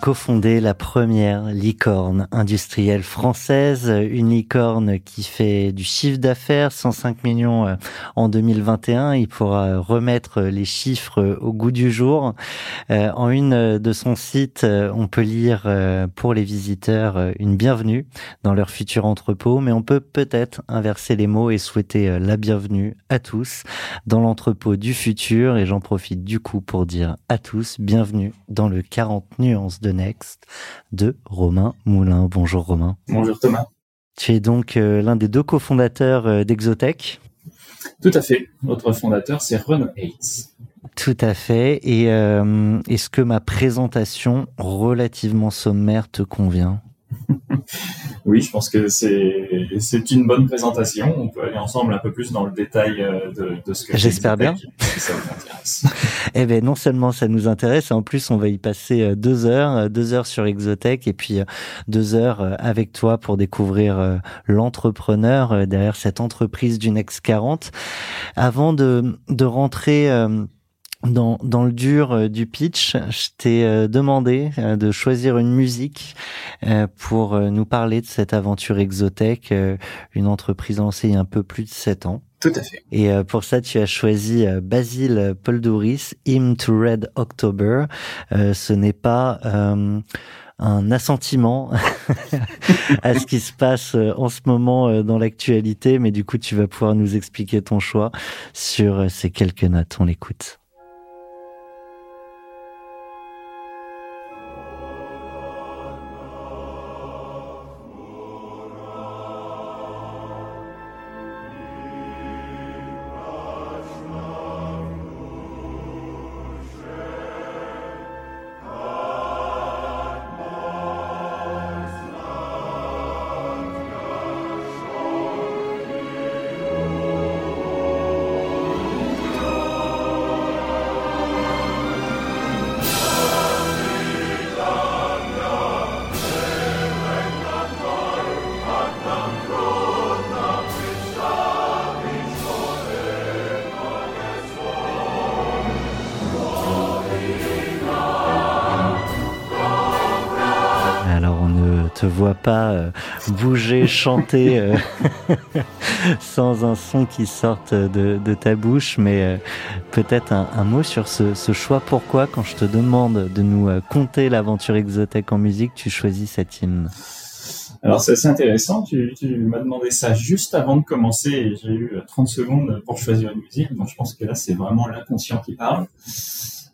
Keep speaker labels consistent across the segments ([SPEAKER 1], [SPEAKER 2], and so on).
[SPEAKER 1] cofondé la première licorne industrielle française, une licorne qui fait du chiffre d'affaires 105 millions euh, en 2021. Il pourra remettre les chiffres au goût du jour. Euh, en une de son site, euh, on peut lire pour les visiteurs une bienvenue dans leur futur entrepôt, mais on peut peut-être inverser les mots et souhaiter la bienvenue à tous dans l'entrepôt du futur. Et j'en profite du coup pour dire à tous bienvenue dans le 40 nuances de Next de Romain Moulin. Bonjour Romain.
[SPEAKER 2] Bonjour Thomas.
[SPEAKER 1] Tu es donc euh, l'un des deux cofondateurs euh, d'Exotech.
[SPEAKER 2] Tout à fait. Notre fondateur, c'est Ron Hayes.
[SPEAKER 1] Tout à fait. Et euh, est-ce que ma présentation relativement sommaire te convient?
[SPEAKER 2] oui, je pense que c'est c'est une bonne présentation. On peut aller ensemble un peu plus dans le détail euh, de, de ce que
[SPEAKER 1] j'espère bien.
[SPEAKER 2] ça vous intéresse.
[SPEAKER 1] eh ben non seulement ça nous intéresse, en plus on va y passer euh, deux heures, euh, deux heures sur Exotech et puis deux heures avec toi pour découvrir l'entrepreneur derrière cette entreprise du Next 40. Avant de de rentrer dans, dans le dur euh, du pitch, je t'ai euh, demandé euh, de choisir une musique pour nous parler de cette aventure Exotech, une entreprise lancée il y a un peu plus de sept ans.
[SPEAKER 2] Tout à fait.
[SPEAKER 1] Et pour ça, tu as choisi Basile Poldoris, Hymn to Red October. ce n'est pas un assentiment à ce qui se passe en ce moment dans l'actualité, mais du coup, tu vas pouvoir nous expliquer ton choix sur ces quelques notes. On l'écoute. Te vois pas euh, bouger, chanter euh, sans un son qui sorte de, ta bouche, mais euh, peut-être un, mot sur ce, choix. Pourquoi, quand je te demande de nous conter l'aventure exotech en musique, tu choisis cette hymne?
[SPEAKER 2] Alors c'est assez intéressant, tu, m'as demandé ça juste avant de commencer j'ai eu 30 secondes pour choisir une musique, donc je pense que là c'est vraiment l'inconscient qui parle.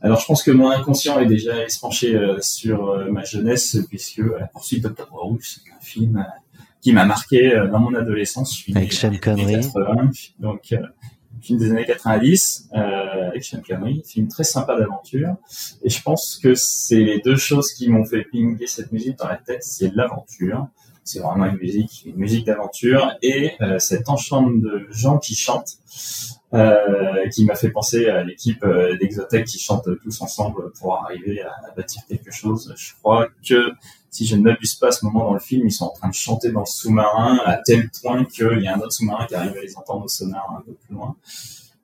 [SPEAKER 2] Alors je pense que mon inconscient est déjà espanché euh, sur euh, ma jeunesse puisque La poursuite d'Octobre Rouge, c'est un film euh, qui m'a marqué dans mon adolescence.
[SPEAKER 1] avec Sean Connery.
[SPEAKER 2] donc film des années 90 avec Sean Connery, film très sympa d'aventure. Et je pense que c'est les deux choses qui m'ont fait pinguer cette musique dans la tête, c'est l'aventure C'est vraiment une musique, une musique d'aventure et euh, cet ensemble de gens qui chantent, euh, qui m'a fait penser à l'équipe euh, d'Exotech qui chante tous ensemble pour arriver à, à, bâtir quelque chose. Je crois que si je ne m'abuse pas à ce moment dans le film, ils sont en train de chanter dans le sous-marin à tel point qu'il y a un autre sous-marin qui arrive à les entendre au sonar un peu plus loin.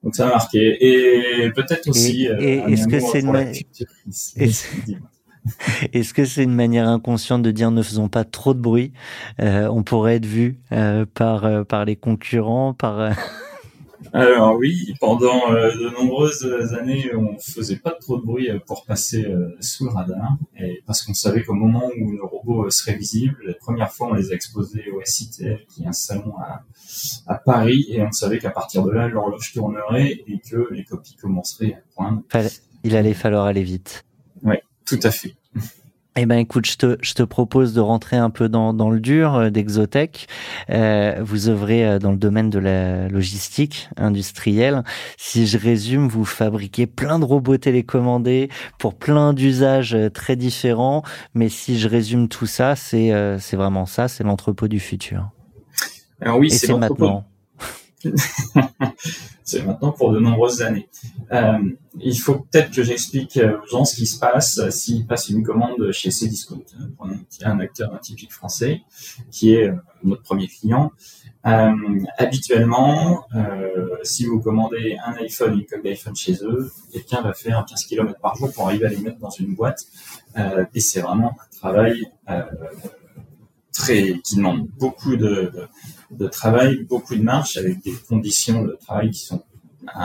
[SPEAKER 2] Donc ça m'a marqué. Et peut-être aussi.
[SPEAKER 1] Est-ce que c'est une Est-ce que c'est une manière inconsciente de dire ne faisons pas trop de bruit? Euh, On pourrait être vu euh, par euh, par les concurrents, par. Euh,
[SPEAKER 2] Alors oui, pendant de nombreuses années, on faisait pas trop de bruit pour passer sous le radar, et parce qu'on savait qu'au moment où nos robots seraient visibles, la première fois on les a exposés au SITL, qui est un salon à, à Paris, et on savait qu'à partir de là l'horloge tournerait et que les copies commenceraient à poindre.
[SPEAKER 1] Il allait falloir aller vite.
[SPEAKER 2] Oui, tout à fait.
[SPEAKER 1] Eh ben écoute, je te, je te propose de rentrer un peu dans, dans le dur euh, d'Exotech. Euh, vous œuvrez euh, dans le domaine de la logistique industrielle. Si je résume, vous fabriquez plein de robots télécommandés pour plein d'usages euh, très différents. Mais si je résume tout ça, c'est c'est vraiment ça, c'est l'entrepôt du futur.
[SPEAKER 2] Alors oui,
[SPEAKER 1] c'est maintenant.
[SPEAKER 2] c'est maintenant pour de nombreuses années. Euh, il faut peut-être que j'explique aux gens ce qui se passe s'ils passent une commande chez Cdiscount, un acteur typique français, qui est euh, notre premier client. Euh, habituellement, euh, si vous commandez un iPhone, une coque d'iPhone chez eux, quelqu'un va faire 15 km par jour pour arriver à les mettre dans une boîte. Euh, et c'est vraiment un travail euh, très qui demande beaucoup de, travail, beaucoup de marche, avec des conditions de travail qui sont euh,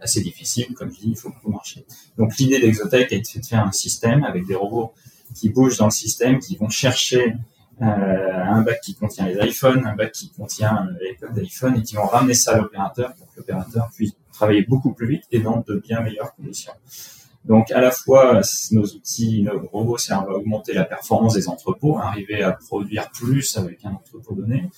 [SPEAKER 2] assez difficiles. Comme je dis, il faut beaucoup marcher. Donc l'idée d'Exotech est de faire un système avec des robots qui bougent dans le système, qui vont chercher euh, un bac qui contient les iPhones, un bac qui contient les codes d'iPhone et qui vont ramener ça à l'opérateur pour que l'opérateur puisse travailler beaucoup plus vite et dans de bien meilleures conditions. Donc à la fois nos outils, nos robots servent à augmenter la performance des entrepôts, arriver à produire plus avec un entrepôt donné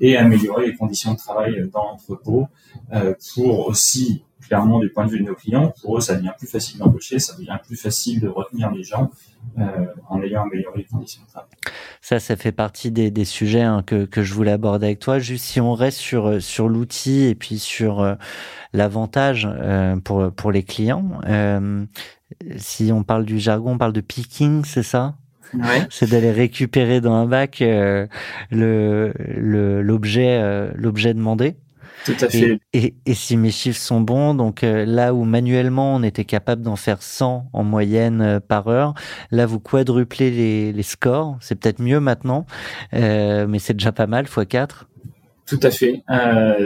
[SPEAKER 2] et améliorer les conditions de travail dans l'entrepôt euh, pour aussi clairement du point de vue de nos clients, pour eux ça devient plus facile d'embaucher, ça devient plus facile de retenir les gens euh, en ayant amélioré les conditions de travail.
[SPEAKER 1] Ça, ça fait partie des, des sujets hein, que, que je voulais aborder avec toi. Juste si on reste sur sur l'outil et puis sur euh, l'avantage euh, pour pour les clients. Euh, si on parle du jargon, on parle de picking, c'est ça?
[SPEAKER 2] Ouais.
[SPEAKER 1] C'est d'aller récupérer dans un bac euh, le l'objet euh, l'objet demandé.
[SPEAKER 2] Tout à fait.
[SPEAKER 1] Et, et, et, si mes chiffres sont bons, donc euh, là où manuellement on était capable d'en faire 100 en moyenne euh, par heure, là vous quadruplez les, les scores. C'est peut-être mieux maintenant, euh, mais c'est déjà pas mal, x 4.
[SPEAKER 2] Tout à fait.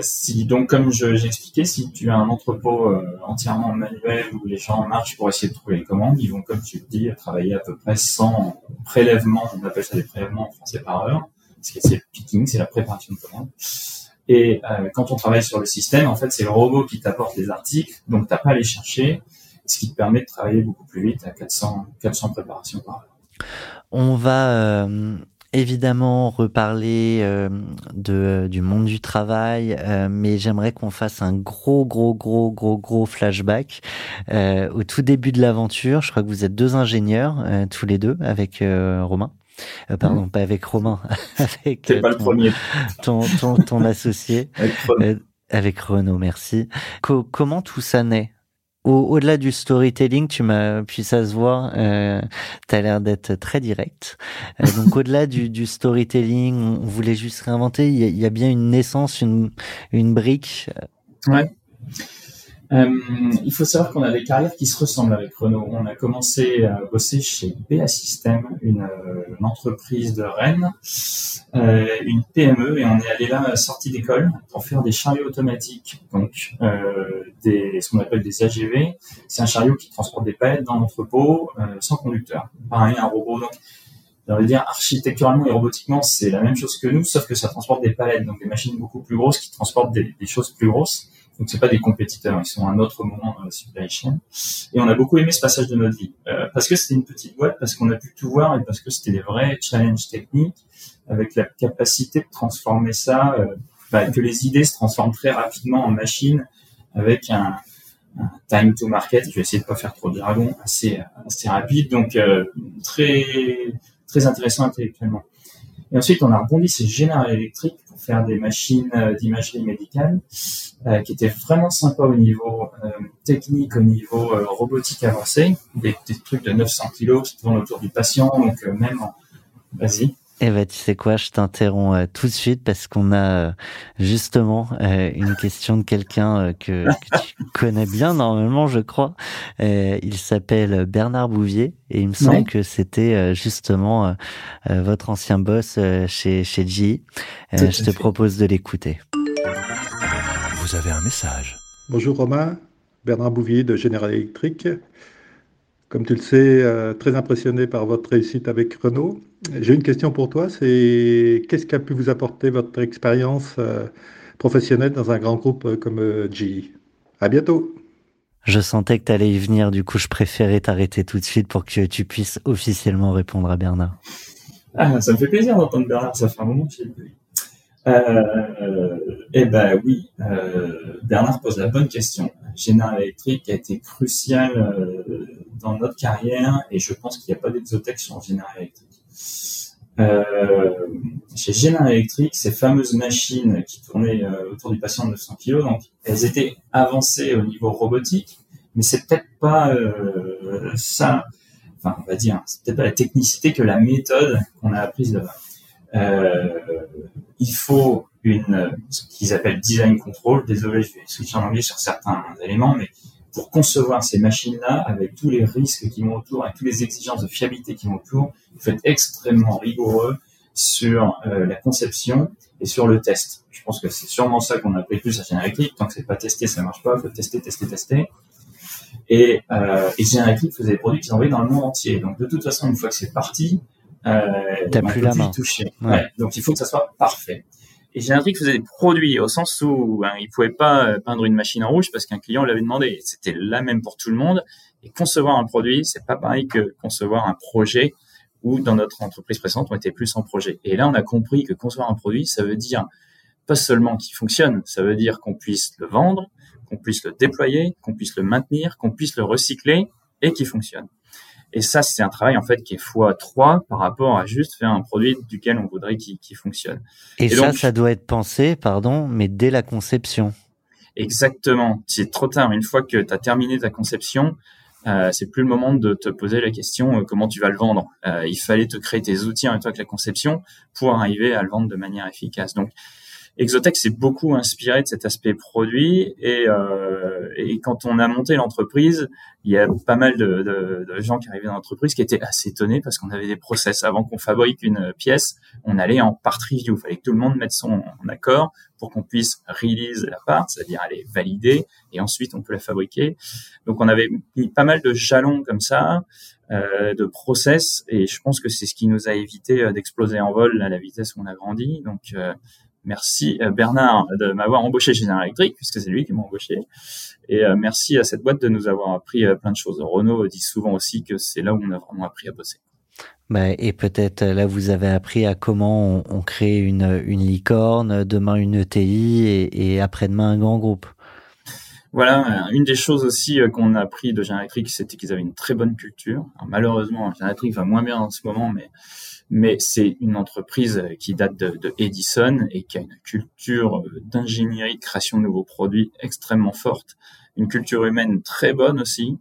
[SPEAKER 2] Si donc comme je, j'expliquais, si tu as un entrepôt entièrement manuel où les gens marchent pour essayer de trouver les commandes, ils vont comme tu le dis travailler à peu près 100 prélèvements, on appelle ça des prélèvements en français par heure, parce que c'est le picking, c'est la préparation de commandes. Et euh, quand on travaille sur le système, en fait, c'est le robot qui t'apporte les articles, donc t'as pas à les chercher, ce qui te permet de travailler beaucoup plus vite à 400 400 préparations par heure.
[SPEAKER 1] On va évidemment reparler euh, de, du monde du travail, euh, mais j'aimerais qu'on fasse un gros, gros, gros, gros, gros flashback euh, au tout début de l'aventure. Je crois que vous êtes deux ingénieurs, euh, tous les deux, avec euh, pardon, mmh. pas avec Romain, avec
[SPEAKER 2] pas le premier.
[SPEAKER 1] ton, ton, ton associé,
[SPEAKER 2] avec, Renaud.
[SPEAKER 1] avec Renaud, merci. Co comment tout ça naît? Au-delà du storytelling, tu m'as, puis ça se voit, euh, tu as l'air d'être très direct. Euh, donc au-delà du, du, storytelling, on voulait juste réinventer. Il y, y a bien une naissance, une, une brique.
[SPEAKER 2] Ouais. Euh, il faut savoir qu'on a des carrières qui se ressemblent avec Renault. On a commencé à bosser chez BA System, une, euh, une entreprise de Rennes, euh, une PME, et on est allé là sortie d'école pour faire des chariots automatiques, donc ce qu'on appelle des AGV. C'est un chariot qui transporte des palettes dans l'entrepôt sans conducteur. Pareil, un robot. Donc, de dire, architecturalement et robotiquement, c'est la même chose que nous, sauf que ça transporte des palettes, donc des machines beaucoup plus grosses qui transportent des choses plus grosses. Donc c'est pas des compétiteurs, ils sont à un autre moment dans la supply chain. Et on a beaucoup aimé ce passage de notre vie euh, parce que c'était une petite boîte, parce qu'on a pu tout voir et parce que c'était des vrais challenges techniques avec la capacité de transformer ça, euh, bah, que les idées se transforment très rapidement en machines avec un, time to market. Je vais essayer de pas faire trop de jargon, assez assez rapide, donc euh, très très intéressant intellectuellement. Et ensuite, on a rebondi sur General Electric pour faire des machines d'imagerie médicale qui étaient vraiment sympas au niveau technique, au niveau robotique avancé, des, des, trucs de 900 kilos qui tournent autour du patient, donc même en... Vas-y.
[SPEAKER 1] Eh ben, tu sais quoi, je t'interromps euh, tout de suite parce qu'on a euh, justement euh, une question de quelqu'un que, que, tu connais bien normalement, je crois. il s'appelle Bernard Bouvier et il me semble que c'était justement votre ancien boss chez chez GE. je te propose de l'écouter.
[SPEAKER 3] Vous avez un message.
[SPEAKER 4] Bonjour Romain, Bernard Bouvier de General Electric. Comme tu le sais, euh, très impressionné par votre réussite avec Renault. J'ai une question pour toi, c'est qu'est-ce qu'a pu vous apporter votre expérience euh, professionnelle dans un grand groupe euh, comme GE À bientôt
[SPEAKER 1] je sentais que tu allais y venir, du coup je préférais t'arrêter tout de suite pour que tu puisses officiellement répondre à Bernard.
[SPEAKER 2] Ah, ça me fait plaisir d'entendre Bernard, ça fait un moment que j'ai euh, eh ben oui, euh, Bernard pose la bonne question. General Electric a été crucial euh, dans notre carrière et je pense qu'il n'y a pas d'exotech sur General Electric. Euh, chez General Electric, ces fameuses machines qui tournaient euh, autour du patient de 900 kg, donc elles étaient avancées au niveau robotique, mais c'est peut-être pas euh, ça, enfin on va dire, c'est peut-être pas la technicité que la méthode qu'on a apprise là-bas. Euh, il faut une, ce qu'ils appellent design control. Désolé, je vais switcher en anglais sur certains éléments, mais pour concevoir ces machines-là, avec tous les risques qui vont autour, avec toutes les exigences de fiabilité qui vont autour, il faut être extrêmement rigoureux sur euh, la conception et sur le test. Je pense que c'est sûrement ça qu'on a appris plus à Générique. Tant que c'est pas testé, ça marche pas. Faut tester, tester, tester. Et, euh, et Générique faisait des produits qu'ils envoyaient dans le monde entier. Donc de toute façon, une fois que c'est parti,
[SPEAKER 1] euh, T'as plus la main.
[SPEAKER 2] Toucher. Ouais. Donc il faut que ça soit parfait. Et Génétrique faisait des produits au sens où ben, il pouvait pas euh, peindre une machine en rouge parce qu'un client l'avait demandé. C'était la même pour tout le monde. Et concevoir un produit, c'est pas pareil que concevoir un projet où dans notre entreprise précédente, on était plus en projet. Et là, on a compris que concevoir un produit, ça veut dire pas seulement qu'il fonctionne, ça veut dire qu'on puisse le vendre, qu'on puisse le déployer, qu'on puisse le maintenir, qu'on puisse le recycler et qu'il fonctionne. Et ça, c'est un travail en fait qui est fois 3 par rapport à juste faire un produit duquel on voudrait qu'il fonctionne.
[SPEAKER 1] Et, ça, ça doit être pensé, pardon, mais dès la conception.
[SPEAKER 2] Exactement. C'est trop tard. Une fois que tu as terminé ta conception, euh, c'est plus le moment de te poser la question euh, comment tu vas le vendre. Euh, il fallait te créer tes outils en même temps que la conception pour arriver à le vendre de manière efficace. Donc, Exotech s'est beaucoup inspiré de cet aspect produit et, euh, et quand on a monté l'entreprise, il y a pas mal de, de, de gens qui arrivaient dans l'entreprise qui étaient assez étonnés parce qu'on avait des process avant qu'on fabrique une pièce, on allait en part review, il fallait que tout le monde mette son accord pour qu'on puisse release la part, c'est-à-dire aller valider et ensuite on peut la fabriquer. Donc on avait mis pas mal de jalons comme ça. Euh, de process et je pense que c'est ce qui nous a évité euh, d'exploser en vol à la vitesse où on a grandi donc euh, Merci euh, Bernard de m'avoir embauché chez General Electric, puisque c'est lui qui m'a embauché. Et euh, merci à cette boîte de nous avoir appris euh, plein de choses. Renault dit souvent aussi que c'est là où on a vraiment appris à bosser.
[SPEAKER 1] Bah, et peut-être là, vous avez appris à comment on, crée une, une, licorne, demain une ETI et, et après-demain un grand groupe.
[SPEAKER 2] Voilà, une des choses aussi qu'on a appris de General Electric, c'était qu'ils avaient une très bonne culture. Alors, malheureusement, General Electric va moins bien en ce moment, mais mais c'est une entreprise qui date de, Edison et qui a une culture d'ingénierie, de création de nouveaux produits extrêmement forte, une culture humaine très bonne aussi.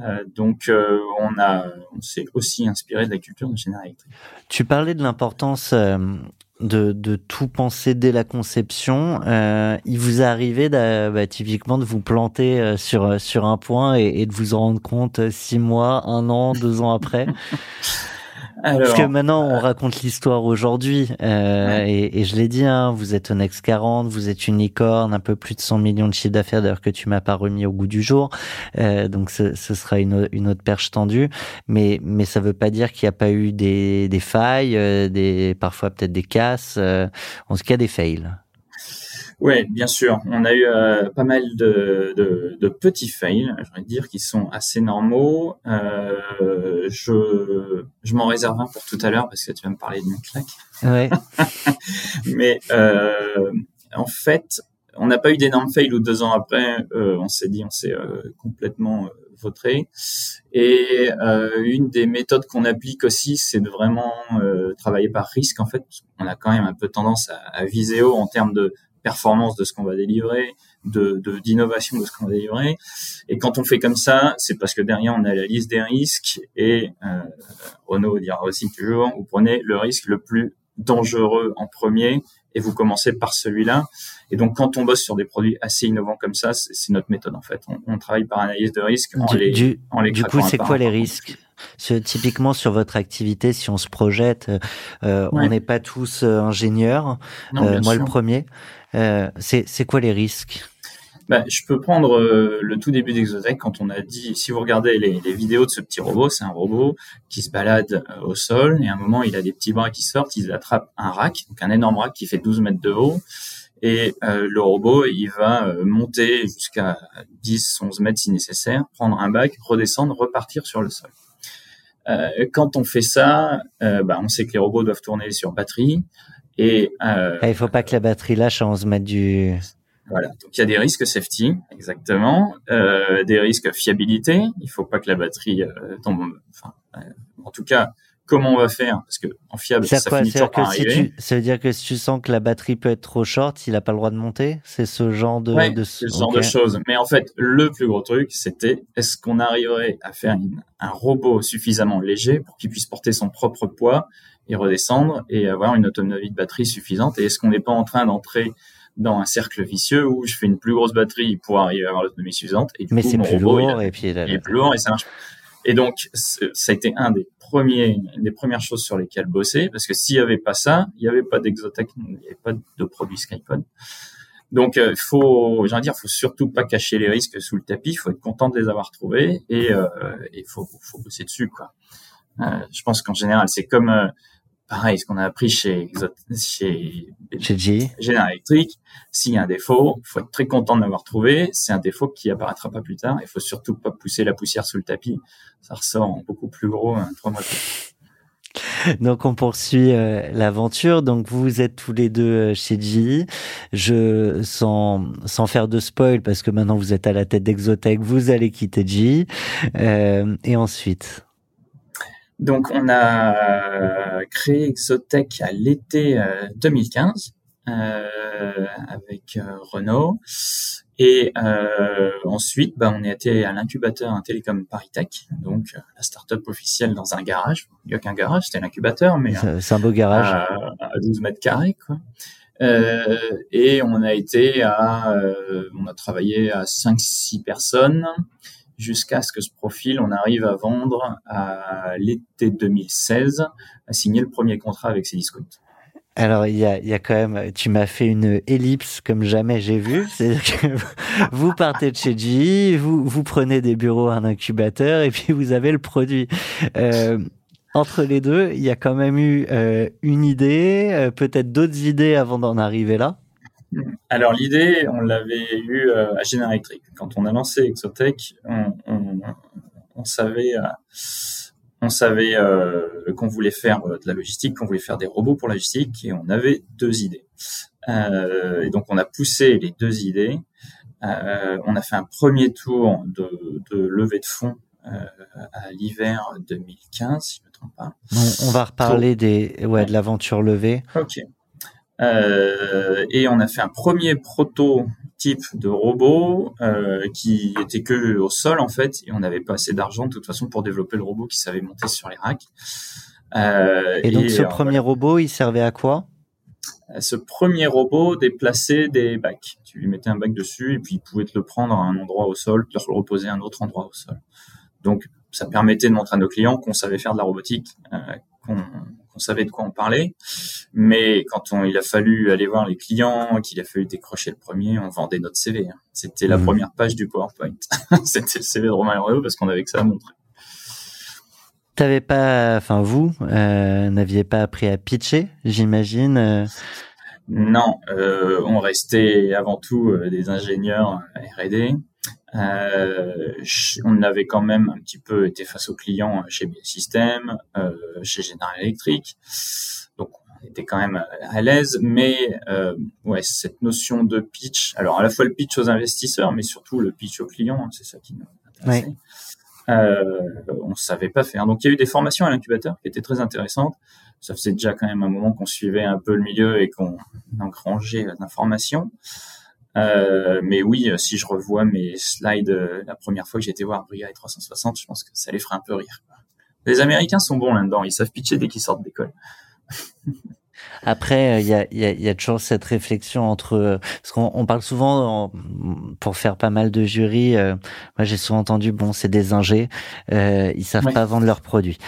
[SPEAKER 2] Euh, donc euh, on a, on s'est aussi inspiré de la culture de General Electric.
[SPEAKER 1] Tu parlais de l'importance euh, de, de, tout penser dès la conception. il vous est arrivé bah, typiquement de vous planter sur sur un point et, et de vous en rendre compte six mois, un an, deux ans après? Parce que maintenant, on raconte l'histoire aujourd'hui. Euh, et, et, je l'ai dit, hein, vous êtes un ex 40, vous êtes une licorne, un peu plus de 100 millions de chiffre d'affaires, d'ailleurs que tu m'as pas remis au goût du jour. Euh, donc, ce, ce sera une, une, autre perche tendue. Mais, mais ça veut pas dire qu'il n'y a pas eu des, des failles, euh, des, parfois peut-être des casses, euh, en tout cas des fails.
[SPEAKER 2] Oui, bien sûr. On a eu euh, pas mal de, de, de, petits fails, je vais dire, qui sont assez normaux. Euh, je je m'en réserve un pour tout à l'heure parce que tu vas me parler de mon claque.
[SPEAKER 1] Ouais.
[SPEAKER 2] Mais euh, en fait, on n'a pas eu d'énormes fails où deux ans après, euh, on s'est dit, on s'est euh, complètement vautrer. Et une des méthodes qu'on applique aussi, c'est de vraiment travailler par risque. En fait, on a quand même un peu tendance à, à viser haut en termes de performance de ce qu'on va délivrer, de d'innovation de, ce qu'on va délivrer. Et quand on fait comme ça, c'est parce que derrière on a la liste des risques et euh, Renaud dira aussi toujours, vous prenez le risque le plus dangereux en premier et vous commencez par celui-là. Et donc, quand on bosse sur des produits assez innovants comme ça, c'est notre méthode en fait. On, travaille par analyse de risque en
[SPEAKER 1] du,
[SPEAKER 2] les,
[SPEAKER 1] du,
[SPEAKER 2] en les
[SPEAKER 1] Du coup, c'est quoi les risques? Typiquement sur votre activité, si on se projette, euh, on n'est pas tous euh, ingénieurs. Euh, moi, le premier. Euh, c'est quoi les risques?
[SPEAKER 2] Bah, je peux prendre euh, le tout début d'Exotech quand on a dit, si vous regardez les, les vidéos de ce petit robot, c'est un robot qui se balade euh, au sol et à un moment il a des petits bras qui sortent, il attrape un rack, donc un énorme rack qui fait 12 mètres de haut et euh, le robot il va monter jusqu'à 10, 11 mètres si nécessaire, prendre un bac, redescendre, repartir sur le sol. Quand on fait ça, bah, on sait que les robots doivent tourner sur batterie. Et
[SPEAKER 1] euh, ah, il faut pas que la batterie lâche on se mette du.
[SPEAKER 2] Voilà, donc il y a des risques safety, exactement, euh, des risques fiabilité. Il faut pas que la batterie euh, tombe. Enfin, euh, en tout cas, comment on va faire Parce que en fiable, ça,
[SPEAKER 1] quoi,
[SPEAKER 2] finit toujours par
[SPEAKER 1] arriver. ça veut dire que si tu sens que la batterie peut être trop short, il a pas le droit de monter? C'est ce genre de.
[SPEAKER 2] Ouais,
[SPEAKER 1] de...
[SPEAKER 2] ce genre de choses. Mais en fait, le plus gros truc, c'était est-ce qu'on arriverait à faire un robot suffisamment léger pour qu'il puisse porter son propre poids et redescendre et avoir une autonomie de batterie suffisante? Et est-ce qu'on n'est pas en train d'entrer dans un cercle vicieux où je fais une plus grosse batterie pour arriver à avoir l'autonomie suffisante et
[SPEAKER 1] du Mais c'est plus lourd et puis il
[SPEAKER 2] est plus lourd et ça marche. Et donc ça a été un des premiers, des premières choses sur lesquelles bosser parce que s'il y avait pas ça, il n'y avait pas d'exotech, il n'y avait pas de produits Skypod. Donc, euh, faut, j'ai dire, faut surtout pas cacher les risques sous le tapis. Il faut être content de les avoir trouvés et il euh, faut, bosser dessus, quoi. Euh, je pense qu'en général, c'est comme pareil, ce qu'on a appris chez chez,
[SPEAKER 1] chez G.
[SPEAKER 2] General Electric, s'il y a un défaut, faut être très content de l'avoir trouvé. C'est un défaut qui apparaîtra pas plus tard. Il faut surtout pas pousser la poussière sous le tapis. Ça ressort en beaucoup plus gros hein, trois mois
[SPEAKER 1] Donc on poursuit euh, l'aventure. Donc vous êtes tous les deux euh, chez G. Je sans sans faire de spoil parce que maintenant vous êtes à la tête d'Exotech, vous allez quitter G. Euh, et ensuite?
[SPEAKER 2] Donc, on a créé Exotech à l'été 2015 euh, euh, avec euh, Renault. Et euh, ensuite, bah, on est été à l'incubateur un télécom Paritech, donc la start-up officielle dans un garage. Il n'y a qu'un garage, c'était l'incubateur, mais
[SPEAKER 1] c'est un beau garage
[SPEAKER 2] à, 12 mètres carrés. Quoi. Euh, et on a été à, on a travaillé à 5-6 personnes jusqu'à ce que ce profil, on arrive à vendre à l'été 2016, à signer le premier contrat avec Cdiscount.
[SPEAKER 1] Alors il y a, y a quand même, tu m'as fait une ellipse comme jamais j'ai vu. C'est-à-dire que vous partez de chez GE, vous vous prenez des bureaux, un incubateur et puis vous avez le produit. Euh, entre les deux, il y a quand même eu euh, une idée, euh, peut-être d'autres idées avant d'en arriver là?
[SPEAKER 2] Alors l'idée, on l'avait eu euh, à General Electric. Quand on a lancé Exotech, on, on, on savait, euh, on savait euh, qu'on voulait faire de la logistique, qu'on voulait faire des robots pour la logistique, et on avait deux idées. et donc on a poussé les deux idées. on a fait un premier tour de, de levée de fonds à l'hiver 2015, si je ne me trompe pas.
[SPEAKER 1] On, va reparler des, ouais, de l'aventure levée.
[SPEAKER 2] Ok. Euh, et on a fait un premier prototype de robot euh, qui était que au sol en fait, et on n'avait pas assez d'argent de toute façon pour développer le robot qui savait monter sur les racks.
[SPEAKER 1] Euh, et donc ce premier robot, il servait à quoi?
[SPEAKER 2] Ce premier robot déplaçait des bacs. Tu lui mettais un bac dessus et puis il pouvait te le prendre à un endroit au sol, te le reposer à un autre endroit au sol. Donc ça permettait de montrer à nos clients qu'on savait faire de la robotique, euh, qu'on on savait de quoi on parlait. Mais quand on, il a fallu aller voir les clients, qu'il a fallu décrocher le premier, on vendait notre CV. Hein. C'était la mhm. première page du PowerPoint. C'était le CV de Romain Herrero parce qu'on avait que ça à montrer.
[SPEAKER 1] T'avais pas, enfin vous, euh, n'aviez pas appris à pitcher, j'imagine. Euh?
[SPEAKER 2] Non, euh, on restait avant tout des ingénieurs R&D. Euh, on avait quand même un petit peu été face aux clients chez System, euh, chez General Electric, donc on était quand même à l'aise. Mais euh, ouais, cette notion de pitch, alors à la fois le pitch aux investisseurs, mais surtout le pitch aux clients, hein, c'est ça qui nous. Euh, on savait pas faire. Donc il y a eu des formations à l'incubateur qui étaient très intéressantes. Ça faisait déjà quand même un moment qu'on suivait un peu le milieu et qu'on engrangeait l'information. Euh, mais oui, si je revois mes slides euh, la première fois que été voir Bria et 360, je pense que ça les ferait un peu rire. Les Américains sont bons là-dedans, ils savent pitcher dès qu'ils sortent d'école.
[SPEAKER 1] Après, il y a, y, a, y a, toujours cette réflexion entre parce qu'on on parle souvent pour faire pas mal de jurys. Euh, moi, j'ai souvent entendu bon, c'est des ingés, euh, ils savent pas vendre leurs produits.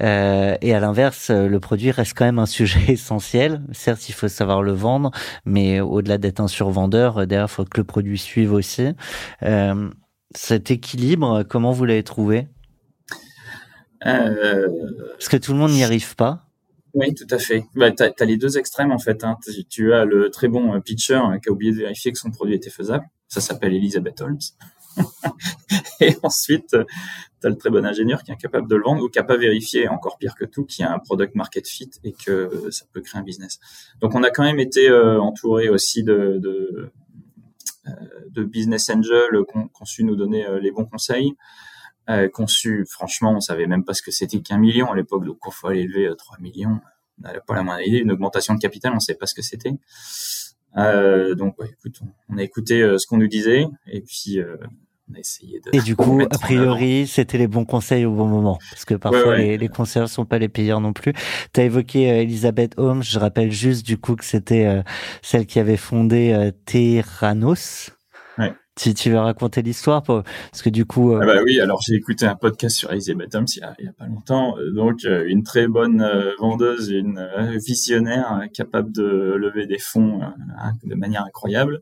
[SPEAKER 1] Euh, et à l'inverse, le produit reste quand même un sujet essentiel. Certes, il faut savoir le vendre, mais au-delà d'être un survendeur, derrière, il faut que le produit suive aussi. Euh, cet équilibre, comment vous l'avez trouvé?
[SPEAKER 2] Euh,
[SPEAKER 1] Parce que tout le monde n'y arrive pas.
[SPEAKER 2] Oui, tout à fait. Bah, tu as, les deux extrêmes en fait. Hein. Tu as le très bon euh, pitcher hein, qui a oublié de vérifier que son produit était faisable. Ça s'appelle Elizabeth Holmes. et ensuite, tu as le très bon ingénieur qui est incapable de le vendre ou qui n'a pas vérifié, encore pire que tout, qui a un product market fit et que ça peut créer un business. Donc on a quand même été euh, entouré aussi de, de, euh, de business angels qui ont su nous donner euh, les bons conseils euh, conçu. Franchement, on savait même pas ce que c'était qu'un million à l'époque, donc il fallait élever 3 euh, millions. On n'avait pas la moindre idée. Une augmentation de capital, on ne savait pas ce que c'était. Euh, donc, ouais, écoute, on, a écouté euh, ce qu'on nous disait et puis on a essayé de.
[SPEAKER 1] Et du coup, a priori, c'était les bons conseils au bon moment, parce que parfois
[SPEAKER 2] Ouais, ouais.
[SPEAKER 1] les, les conseillers sont pas les payeurs non plus. Tu as évoqué euh, Elisabeth Holmes. Je rappelle juste du coup que c'était euh, celle qui avait fondé euh, Terranos. Si tu veux raconter l'histoire, parce que du coup, euh,
[SPEAKER 2] Ah bah oui, alors j'ai écouté un podcast sur Elizabeth Holmes il y a, pas longtemps. Euh, Donc euh, une très bonne vendeuse, une visionnaire capable de lever des fonds hein, de manière incroyable.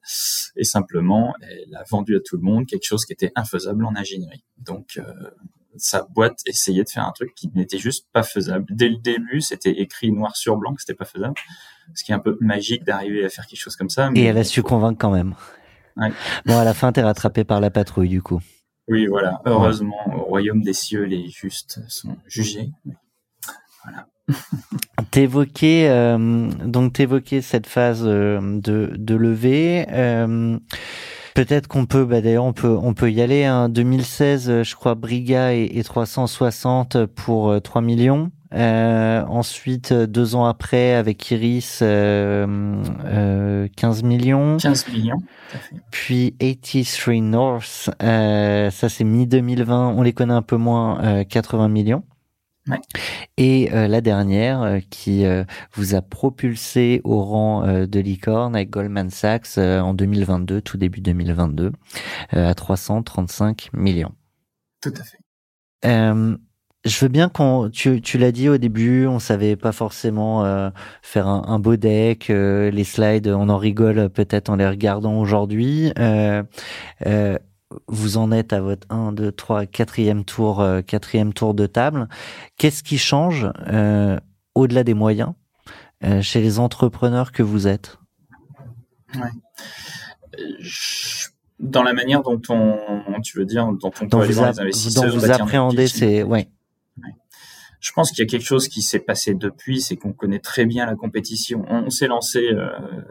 [SPEAKER 2] Et simplement, elle a vendu à tout le monde quelque chose qui était infaisable en ingénierie. Donc euh, sa boîte essayait de faire un truc qui n'était juste pas faisable. Dès le début, c'était écrit noir sur blanc que c'était pas faisable. Ce qui est un peu magique d'arriver à faire quelque chose comme ça.
[SPEAKER 1] et
[SPEAKER 2] mais
[SPEAKER 1] elle a su convaitre quand même.
[SPEAKER 2] Ouais.
[SPEAKER 1] Bon, à la fin, t'es rattrapé par la patrouille du coup.
[SPEAKER 2] Oui, voilà. Heureusement, au royaume des cieux, les justes sont jugés.
[SPEAKER 1] T'évoquais euh, donc t'évoquais cette phase euh, de de levée. Euh, Peut-être qu'on peut, bah d'ailleurs on peut on peut y aller. Hein. 2016, euh, je crois, Briga et, et 360 pour euh, 3 millions. Euh, ensuite, euh, deux ans après, avec Iris, euh, euh, 15 millions.
[SPEAKER 2] 15 millions. tout à fait.
[SPEAKER 1] Puis 83 North, euh, ça c'est mi-2020, on les connaît un peu moins, euh, 80 millions.
[SPEAKER 2] Ouais.
[SPEAKER 1] Et euh, la dernière euh, qui euh, vous a propulsé au rang euh, de licorne avec Goldman Sachs euh, en 2022, tout début 2022, euh, à 335 millions.
[SPEAKER 2] Tout à fait.
[SPEAKER 1] Je veux bien qu'on, tu, tu l'as dit au début, on savait pas forcément euh, faire un, un beau deck, euh, les slides, on en rigole peut-être en les regardant aujourd'hui. Euh, euh, vous en êtes à votre 1, 2, 3, quatrième tour, euh, quatrième tour de table. Qu'est-ce qui change euh, au-delà des moyens euh, chez les entrepreneurs que vous êtes?
[SPEAKER 2] Je- Dans la manière dont on, tu veux dire, dont on
[SPEAKER 1] Dont
[SPEAKER 2] peut aller
[SPEAKER 1] vous,
[SPEAKER 2] voir
[SPEAKER 1] app-
[SPEAKER 2] les investisseurs,
[SPEAKER 1] dont vous appréhendez, c'est ouais.
[SPEAKER 2] Je pense qu'il y a quelque chose qui s'est passé depuis, c'est qu'on connaît très bien la compétition. On, on s'est lancé euh,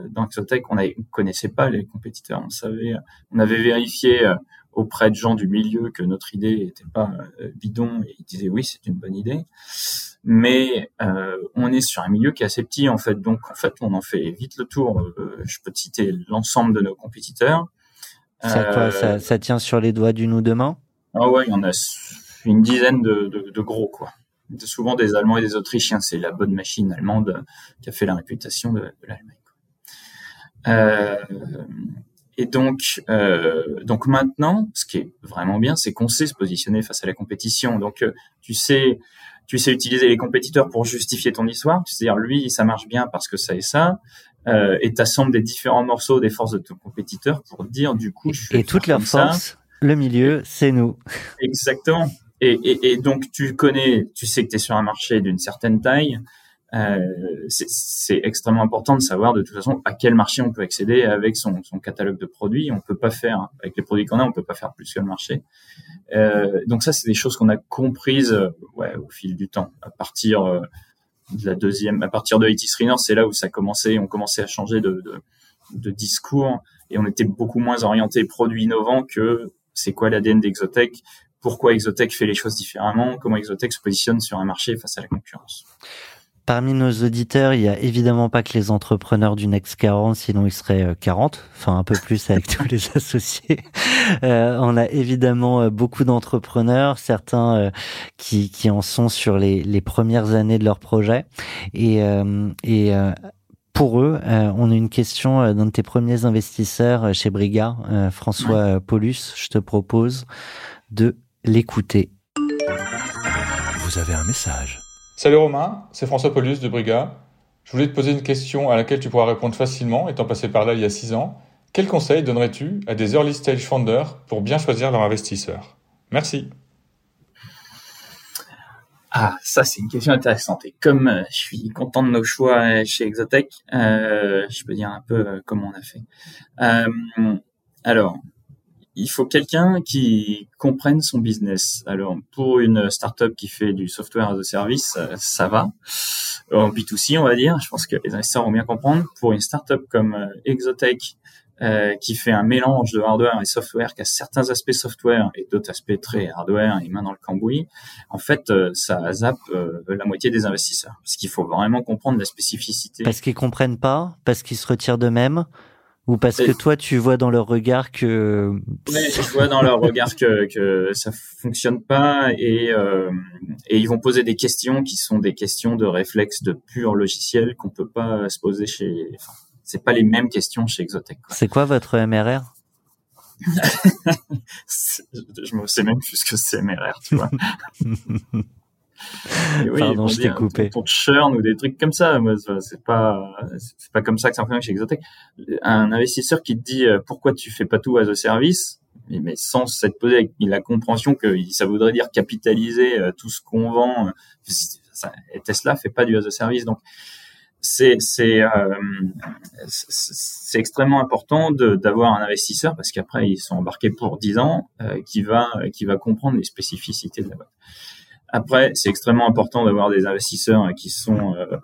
[SPEAKER 2] dans Exotech, on ne connaissait pas les compétiteurs, on savait, on avait vérifié euh, auprès de gens du milieu que notre idée n'était pas euh, bidon et ils disaient oui, c'est une bonne idée. Mais on est sur un milieu qui est assez petit en fait, donc en fait on en fait vite le tour. Je peux te citer l'ensemble de nos compétiteurs.
[SPEAKER 1] Ça, quoi, ça, ça tient sur les doigts d'une ou deux mains
[SPEAKER 2] ah ouais, il y en a une dizaine de, de, de gros, quoi. Souvent des Allemands et des Autrichiens. C'est la bonne machine allemande qui a fait la réputation de, de l'Allemagne. Euh, et donc, euh, donc maintenant, ce qui est vraiment bien, c'est qu'on sait se positionner face à la compétition. Donc, euh, tu sais, tu sais utiliser les compétiteurs pour justifier ton histoire. C'est-à-dire, lui, ça marche bien parce que ça et ça. Euh, et t'assembles des différents morceaux des forces de ton compétiteur pour dire, du coup, je vais
[SPEAKER 1] Et
[SPEAKER 2] faire
[SPEAKER 1] toute leur
[SPEAKER 2] comme ça.
[SPEAKER 1] force, le milieu, c'est nous.
[SPEAKER 2] Exactement. Et, donc tu connais, tu sais que tu es sur un marché d'une certaine taille. Euh, c'est- extrêmement important de savoir de toute façon à quel marché on peut accéder avec son, catalogue de produits. On peut pas faire avec les produits qu'on a, on peut pas faire plus que le marché. Euh, donc ça, c'est des choses qu'on a comprises euh, au fil du temps. À partir de la deuxième, à partir de 83 North, c'est là où ça commençait, on commençait à changer de, de, discours et on était beaucoup moins orienté produit innovant que c'est quoi l'ADN d'Exotech pourquoi Exotech fait les choses différemment, comment Exotech se positionne sur un marché face à la concurrence.
[SPEAKER 1] Parmi nos auditeurs, il y a évidemment pas que les entrepreneurs du Next 40, sinon ils seraient 40, euh, enfin un peu plus avec tous les associés. Euh, on a évidemment euh, beaucoup d'entrepreneurs, certains euh, qui, qui en sont sur les, les premières années de leur projet. Et, et pour eux, on a une question d'un de tes premiers investisseurs chez Briga, François Paulus. Je te propose de l'écouter.
[SPEAKER 3] Vous avez un message.
[SPEAKER 5] Salut Romain, c'est François Paulus de Briga. Je voulais te poser une question à laquelle tu pourras répondre facilement, étant passé par là il y a six ans. Quel conseil donnerais-tu à des early stage founders pour bien choisir leur investisseur? Merci.
[SPEAKER 2] Ah, ça c'est une question intéressante. Et comme euh, je suis content de nos choix chez Exotech, euh, je peux dire un peu euh, comment on a fait. alors, il faut quelqu'un qui comprenne son business. Alors, pour une startup qui fait du software as a service, euh, ça va. En B2C, on va dire, je pense que les investisseurs vont bien comprendre. Pour une startup comme euh, Exotech, euh, qui fait un mélange de hardware et software, qui a certains aspects software et d'autres aspects très hardware et main dans le cambouis, en fait, ça zappe la moitié des investisseurs. Parce qu'il faut vraiment comprendre la spécificité.
[SPEAKER 1] Parce qu'ils comprennent pas, parce qu'ils se retirent d'eux-mêmes, ou parce que toi, tu vois dans leur regard que...
[SPEAKER 2] Ouais, je vois dans leur regard que, que ça fonctionne pas et, euh, et ils vont poser des questions qui sont des questions de réflexe de pur logiciel qu'on peut pas se poser chez... Enfin, c'est pas les mêmes questions chez Exotech.
[SPEAKER 1] C'est quoi votre MRR
[SPEAKER 2] Je me sais même plus ce que c'est MRR, tu vois.
[SPEAKER 1] oui, Pardon, je t'ai coupé.
[SPEAKER 2] Pour churn ou des trucs comme ça, c'est pas, c'est pas comme ça que ça fonctionne chez Exotech. Un investisseur qui te dit euh, pourquoi tu fais pas tout as a service, mais sans s'être posé avec la compréhension que ça voudrait dire capitaliser euh, tout ce qu'on vend. Et Tesla fait pas du as a service, donc c'est c'est euh, c'est extrêmement important d'avoir un investisseur parce qu'après ils sont embarqués pour 10 ans qui va qui va comprendre les spécificités de la boîte. Après, c'est extrêmement important d'avoir des investisseurs qui sont, euh,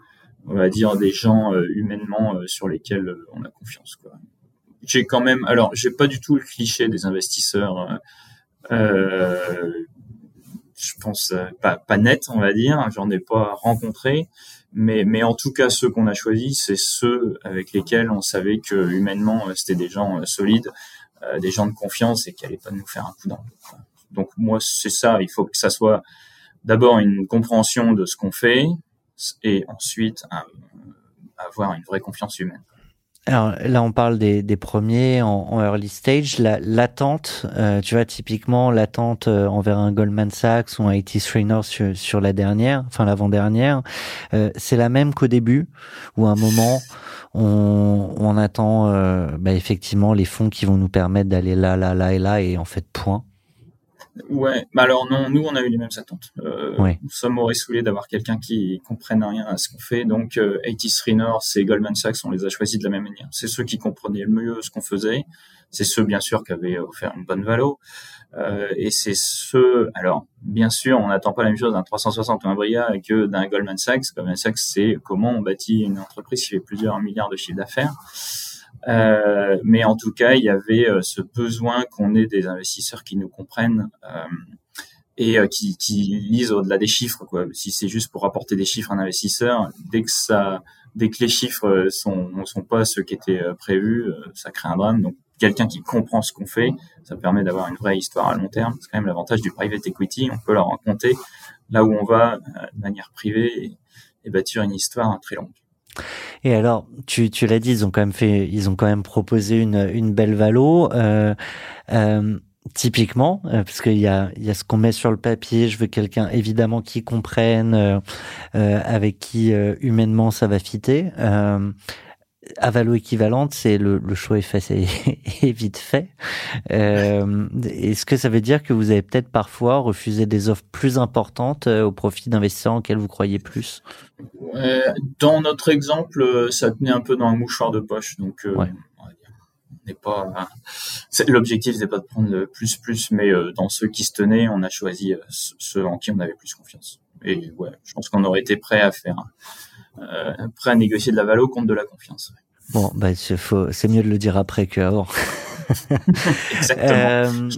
[SPEAKER 2] on va dire, des gens euh, humainement euh, sur lesquels on a confiance. J'ai quand même, alors, j'ai pas du tout le cliché des investisseurs. je pense pas, pas net, on va dire. J'en ai pas rencontré, mais mais en tout cas, ceux qu'on a choisis, c'est ceux avec lesquels on savait que humainement, c'était des gens solides, des gens de confiance et qui allaient pas nous faire un coup dans Donc moi, c'est ça. Il faut que ça soit d'abord une compréhension de ce qu'on fait et ensuite avoir une vraie confiance humaine.
[SPEAKER 1] Alors là, on parle des, des premiers en, early stage. L'attente, euh, tu vois, typiquement l'attente euh, envers un Goldman Sachs ou un IT Trainer sur, sur la dernière, enfin l'avant-dernière, euh, c'est la même qu'au début, où à un moment, on, on attend bah, effectivement les fonds qui vont nous permettre d'aller là, là, là et là, et en fait, point.
[SPEAKER 2] Ouais, bah alors non, nous on a eu les mêmes attentes. Euh, Nous sommes au rissoulés d'avoir quelqu'un qui comprenne rien à ce qu'on fait. Donc euh, 83 North et Goldman Sachs, on les a choisis de la même manière. C'est ceux qui comprenaient le mieux ce qu'on faisait. C'est ceux bien sûr qui avaient offert une bonne valo. Euh, et c'est ceux, alors bien sûr, on n'attend pas la même chose d'un 360 ou un Bria que d'un Goldman Sachs. Goldman Sachs, c'est comment on bâtit une entreprise qui fait plusieurs milliards de chiffre d'affaires. Euh, mais en tout cas, il y avait euh, ce besoin qu'on ait des investisseurs qui nous comprennent euh, et qui, qui lisent au-delà des chiffres. Quoi. Si c'est juste pour apporter des chiffres à un investisseur, dès que ça, dès que les chiffres sont sont pas ceux qui étaient prévus, ça crée un drame. Donc quelqu'un qui comprend ce qu'on fait, ça permet d'avoir une vraie histoire à long terme. C'est quand même l'avantage du private equity. On peut leur raconter là où on va de manière privée et bâtir une histoire très longue.
[SPEAKER 1] Et alors, tu, tu l'as dit, ils ont quand même fait, ils ont quand même proposé une, une belle valo. Euh, euh, typiquement, euh, parce qu'il y a, y a ce qu'on met sur le papier. Je veux quelqu'un évidemment qui comprenne, euh, euh avec qui humainement ça va fitter avalo équivalente, c'est le, le, choix est fait, c'est vite fait. Euh, Est-ce que ça veut dire que vous avez peut-être parfois refusé des offres plus importantes euh, au profit d'investisseurs auxquels vous croyez plus?
[SPEAKER 2] Euh, Dans notre exemple, ça tenait un peu dans un mouchoir de poche, donc euh, n'est pas. L'objectif n'est pas de prendre le plus plus, mais dans ceux qui se tenaient, on a choisi ceux en qui on avait plus confiance. Et ouais, je pense qu'on aurait été prêt à faire prêt à négocier de la valo contre de la confiance.
[SPEAKER 1] Bon, bah, c'est mieux de le dire après qu'avant.
[SPEAKER 2] Exactement.
[SPEAKER 1] Euh,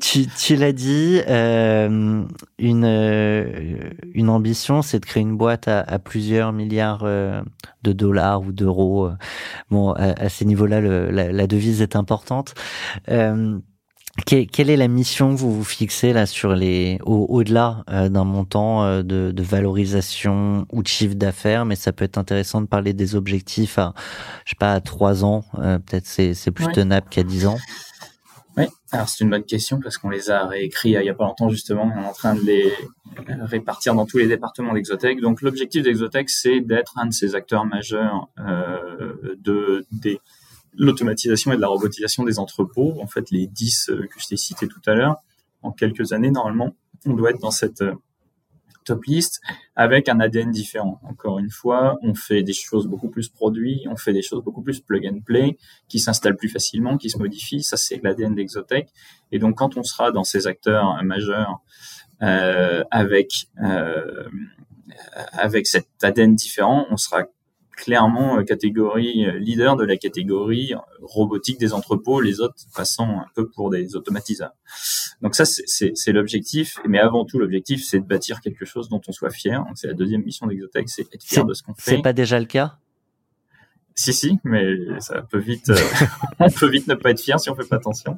[SPEAKER 1] tu tu l'as dit, euh, une, euh, une ambition, c'est de créer une boîte à, à plusieurs milliards euh, de dollars ou d'euros. Bon, à, à ces niveaux-là, la devise est importante. Que- quelle est la mission que vous vous fixez là sur les au- au-delà euh, d'un montant euh, de, de valorisation ou de chiffre d'affaires, mais ça peut être intéressant de parler des objectifs à je sais pas à trois ans, euh, peut-être c'est c'est plus
[SPEAKER 2] Ouais.
[SPEAKER 1] tenable qu'à dix ans.
[SPEAKER 2] Oui, alors c'est une bonne question parce qu'on les a réécrits il y a pas longtemps justement. On est en train de les répartir dans tous les départements d'Exotech. Donc l'objectif d'Exotech, c'est d'être un de ces acteurs majeurs euh, de des l'automatisation et de la robotisation des entrepôts. En fait, les 10 euh, que je t'ai cités tout à l'heure, en quelques années, normalement, on doit être dans cette euh, top list avec un ADN différent. Encore une fois, on fait des choses beaucoup plus produits, on fait des choses beaucoup plus plug and play, qui s'installent plus facilement, qui se modifient. Ça, c'est l'ADN d'Exotech. Et donc, quand on sera dans ces acteurs euh, majeurs avec avec cet ADN différent, on sera clairement euh, catégorie euh, leader de la catégorie euh, robotique des entrepôts, les autres passant un peu pour des automatiseurs. Donc ça, c'est- l'objectif. Mais avant tout, l'objectif, c'est de bâtir quelque chose dont on soit fier. C'est la deuxième mission d'Exotech, c'est être fier de ce qu'on fait.
[SPEAKER 1] C'est pas déjà le cas?
[SPEAKER 2] Si, si, mais ça peut vite, on peut vite ne pas être fier si on fait pas attention.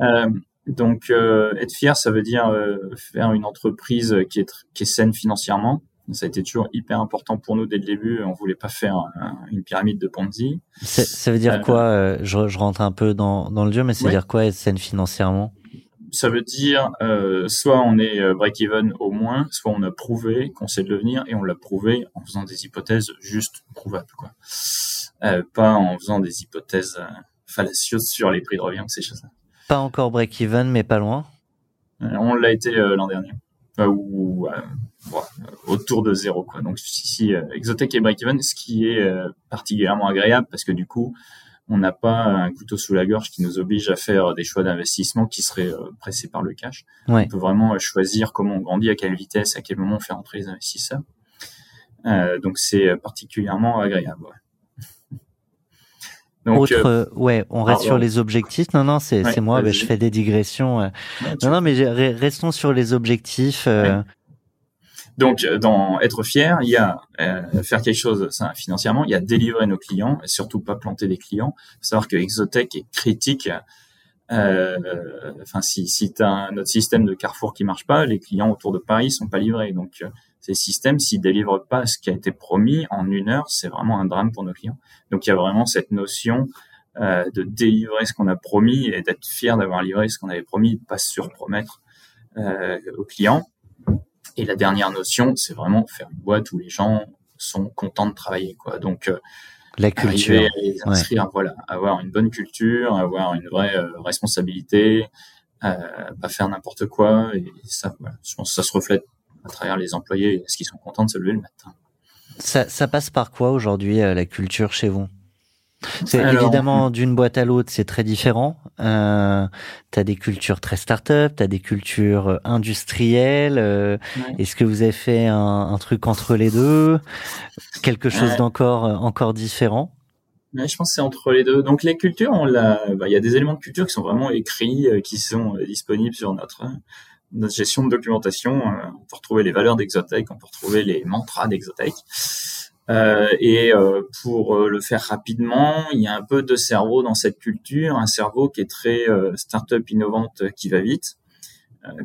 [SPEAKER 2] Euh, donc, euh, être fier, ça veut dire euh, faire une entreprise qui est, qui est saine financièrement. Ça a été toujours hyper important pour nous dès le début. On voulait pas faire un- une pyramide de Ponzi.
[SPEAKER 1] Ça veut dire
[SPEAKER 2] Euh,
[SPEAKER 1] quoi euh, je, je rentre un peu dans, dans le dur, mais ça veut
[SPEAKER 2] Ouais.
[SPEAKER 1] dire quoi être saine financièrement?
[SPEAKER 2] Ça veut dire euh, soit on est break-even au moins, soit on a prouvé qu'on sait le devenir et on l'a prouvé en faisant des hypothèses juste prouvables, quoi. Euh, pas en faisant des hypothèses fallacieuses sur les prix de revient ou ces choses-là.
[SPEAKER 1] Pas encore break-even, mais pas loin?
[SPEAKER 2] On l'a été l'an dernier. Euh, ou euh, voilà, euh, autour de zéro. Quoi. Donc si, euh, Exotech est break-even, ce qui est euh, particulièrement agréable parce que du coup, on n'a pas un couteau sous la gorge qui nous oblige à faire des choix d'investissement qui seraient euh, pressés par le cash.
[SPEAKER 1] Ouais.
[SPEAKER 2] On peut vraiment choisir comment on grandit, à quelle vitesse, à quel moment on fait entrer les investisseurs. Euh, donc c'est particulièrement agréable. ouais. Donc,
[SPEAKER 1] Autre,
[SPEAKER 2] euh,
[SPEAKER 1] euh, ouais, on reste sur les objectifs. Non, non, c'est
[SPEAKER 2] Ouais,
[SPEAKER 1] moi. bah, je fais des digressions. euh.
[SPEAKER 2] ouais,
[SPEAKER 1] Non, non, mais restons sur les objectifs. euh,
[SPEAKER 2] Donc, dans être fier, il y a euh, faire quelque chose ça, financièrement, il y a délivrer nos clients et surtout pas planter des clients. Faut savoir que Exotech est critique. Enfin, si, si tu as notre système de Carrefour qui marche pas, les clients autour de Paris sont pas livrés. Donc, ces systèmes, s'ils délivrent pas ce qui a été promis en une heure, c'est vraiment un drame pour nos clients. Donc, il y a vraiment cette notion euh, de délivrer ce qu'on a promis et d'être fier d'avoir livré ce qu'on avait promis, de pas se surpromettre euh, aux clients. Et la dernière notion, c'est vraiment faire une boîte où les gens sont contents de travailler, quoi. Donc, euh,
[SPEAKER 1] la culture.
[SPEAKER 2] arriver à les inscrire, voilà, avoir une bonne culture, avoir une vraie euh, responsabilité, euh, pas faire n'importe quoi. Et ça, voilà, je pense que ça se reflète à travers les employés. Est-ce qu'ils sont contents de se lever le matin?
[SPEAKER 1] Ça, ça passe par quoi aujourd'hui euh, la culture chez vous? C'est
[SPEAKER 2] Alors-
[SPEAKER 1] évidemment d'une boîte à l'autre, c'est très différent. Euh, t'as des cultures très start-up, t'as des cultures industrielles. euh,
[SPEAKER 2] Ouais.
[SPEAKER 1] Est-ce que vous avez fait un, un truc entre les deux? Quelque chose
[SPEAKER 2] Ouais.
[SPEAKER 1] d'encore euh, encore différent?
[SPEAKER 2] Ouais, je pense que c'est entre les deux. Donc les cultures, on l'a, bah, il y a des éléments de culture qui sont vraiment écrits, qui sont disponibles sur notre notre gestion de documentation. Euh, on peut retrouver les valeurs d'Exotech, on peut retrouver les mantras d'Exotech. Euh, et euh, pour euh, le faire rapidement, il y a un peu de cerveau dans cette culture, un cerveau qui est très start-up innovante, qui va vite,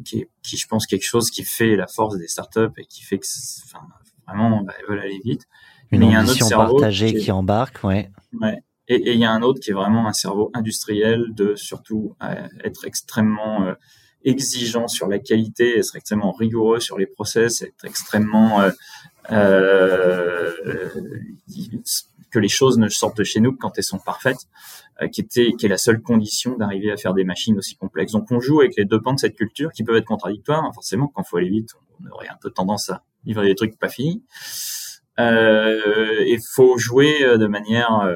[SPEAKER 2] qui est, qui je pense quelque chose qui fait la force des start-up et qui fait que, enfin, vraiment, bah, elles veulent aller vite.
[SPEAKER 1] Une
[SPEAKER 2] Mais il y a un autre cerveau
[SPEAKER 1] partagée
[SPEAKER 2] qui est-
[SPEAKER 1] qui embarque, ouais.
[SPEAKER 2] Ouais. Et et il y a un autre qui est vraiment un cerveau industriel de surtout être extrêmement exigeant sur la qualité, être extrêmement rigoureux sur les process, être extrêmement euh, euh, que les choses ne sortent de chez nous que quand elles sont parfaites, euh, qui était qui est la seule condition d'arriver à faire des machines aussi complexes. Donc on joue avec les deux pans de cette culture qui peuvent être contradictoires. hein. Forcément, quand faut aller vite, on aurait un peu tendance à livrer des trucs pas finis. Euh, il faut jouer de manière,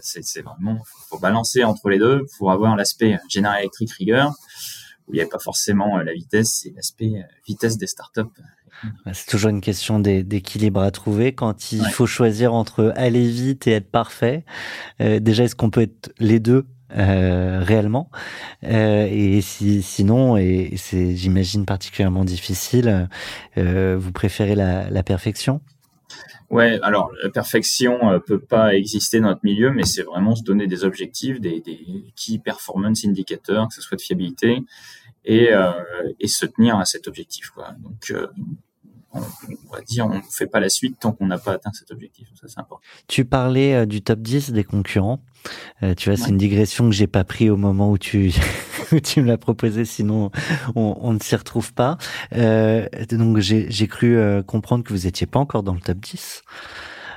[SPEAKER 2] c'est vraiment, faut balancer entre les deux pour avoir l'aspect General Electric rigueur où il n'y a pas forcément euh, la vitesse, c'est l'aspect euh, vitesse des startups.
[SPEAKER 1] Bah, C'est toujours une question d'é- d'équilibre à trouver quand il
[SPEAKER 2] Ouais.
[SPEAKER 1] faut choisir entre aller vite et être parfait. Euh, déjà, est-ce qu'on peut être les deux réellement? Et si, sinon, et c'est j'imagine particulièrement difficile, vous préférez la, la perfection?
[SPEAKER 2] Ouais, alors la perfection euh, peut pas exister dans notre milieu, mais c'est vraiment se donner des objectifs, des, key performance indicators, que ce soit de fiabilité, et, euh, et se tenir à cet objectif. Quoi. Euh, on, va dire, on ne fait pas la suite tant qu'on n'a pas atteint cet objectif. Ça, c'est important.
[SPEAKER 1] Tu parlais euh, du top 10 des concurrents. Euh, tu vois, c'est une digression que j'ai pas pris au moment où tu tu me l'as proposé, sinon on, on ne s'y retrouve pas. Euh, donc j'ai cru comprendre que vous étiez pas encore dans le top 10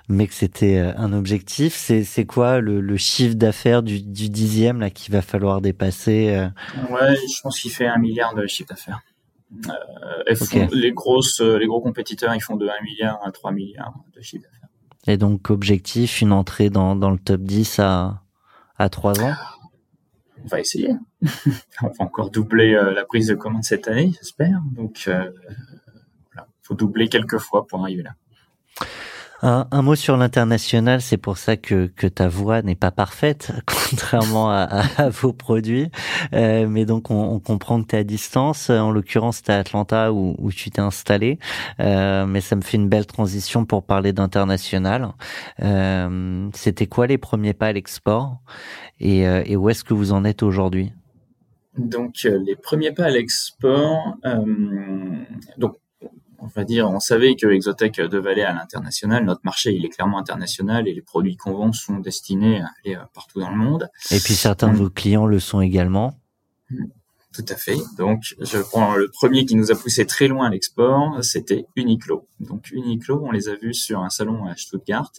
[SPEAKER 1] mais que c'était un objectif. C'est c'est quoi le, le chiffre d'affaires du, du dixième là qu'il va falloir dépasser
[SPEAKER 2] Ouais, je pense qu'il fait un milliard de chiffre d'affaires. Euh, les grosses, les gros compétiteurs, ils font de 1 milliard à 3 milliards de chiffre d'affaires.
[SPEAKER 1] Et donc, objectif, une entrée dans, dans le top 10 à, à 3 ans?
[SPEAKER 2] On va essayer. on va encore doubler euh, la prise de commande cette année, j'espère. Donc, euh, voilà, faut doubler quelques fois pour arriver là.
[SPEAKER 1] Un, un, mot sur l'international, c'est pour ça que, que ta voix n'est pas parfaite, contrairement à, à, vos produits. Euh, mais donc, on, on, comprend que tu es à distance. En l'occurrence, tu à Atlanta où, où tu t'es installé. Euh, mais ça me fait une belle transition pour parler d'international. Euh, C'était quoi les premiers pas à l'export? Et, euh, et où est-ce que vous en êtes aujourd'hui?
[SPEAKER 2] Donc euh, les premiers pas à l'export, euh, donc on va dire, on savait que Exotech devait aller à l'international. Notre marché, il est clairement international et les produits qu'on vend sont destinés à aller euh, partout dans le monde.
[SPEAKER 1] Et puis certains de vos clients le sont également.
[SPEAKER 2] Tout à fait. Donc, je prends le premier qui nous a poussé très loin à l'export, c'était Uniqlo. Donc, Uniqlo, on les a vus sur un salon à Stuttgart.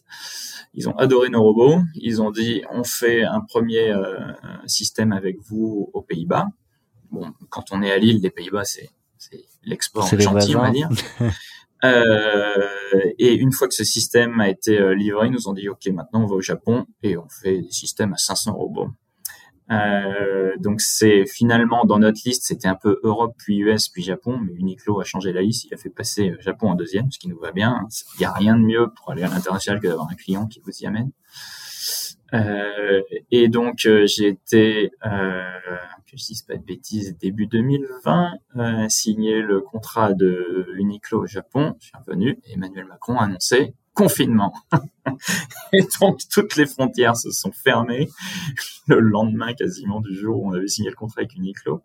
[SPEAKER 2] Ils ont adoré nos robots. Ils ont dit, on fait un premier euh, système avec vous aux Pays-Bas. Bon, quand on est à Lille, les Pays-Bas, c'est c'est l'export gentil, on va dire. Euh, et une fois que ce système a été euh, livré, ils nous ont dit OK, maintenant on va au Japon et on fait des systèmes à 500 robots. Euh, donc c'est finalement dans notre liste, c'était un peu Europe puis US puis Japon, mais Uniqlo a changé la liste, il a fait passer Japon en deuxième, ce qui nous va bien. Il n'y a rien de mieux pour aller à l'international que d'avoir un client qui vous y amène. Euh, et donc euh, j'ai été, euh, que je dise pas de bêtises, début 2020, euh, signé le contrat de Uniqlo au Japon. Je suis revenu Emmanuel Macron a annoncé confinement. et donc toutes les frontières se sont fermées le lendemain quasiment du jour où on avait signé le contrat avec Uniqlo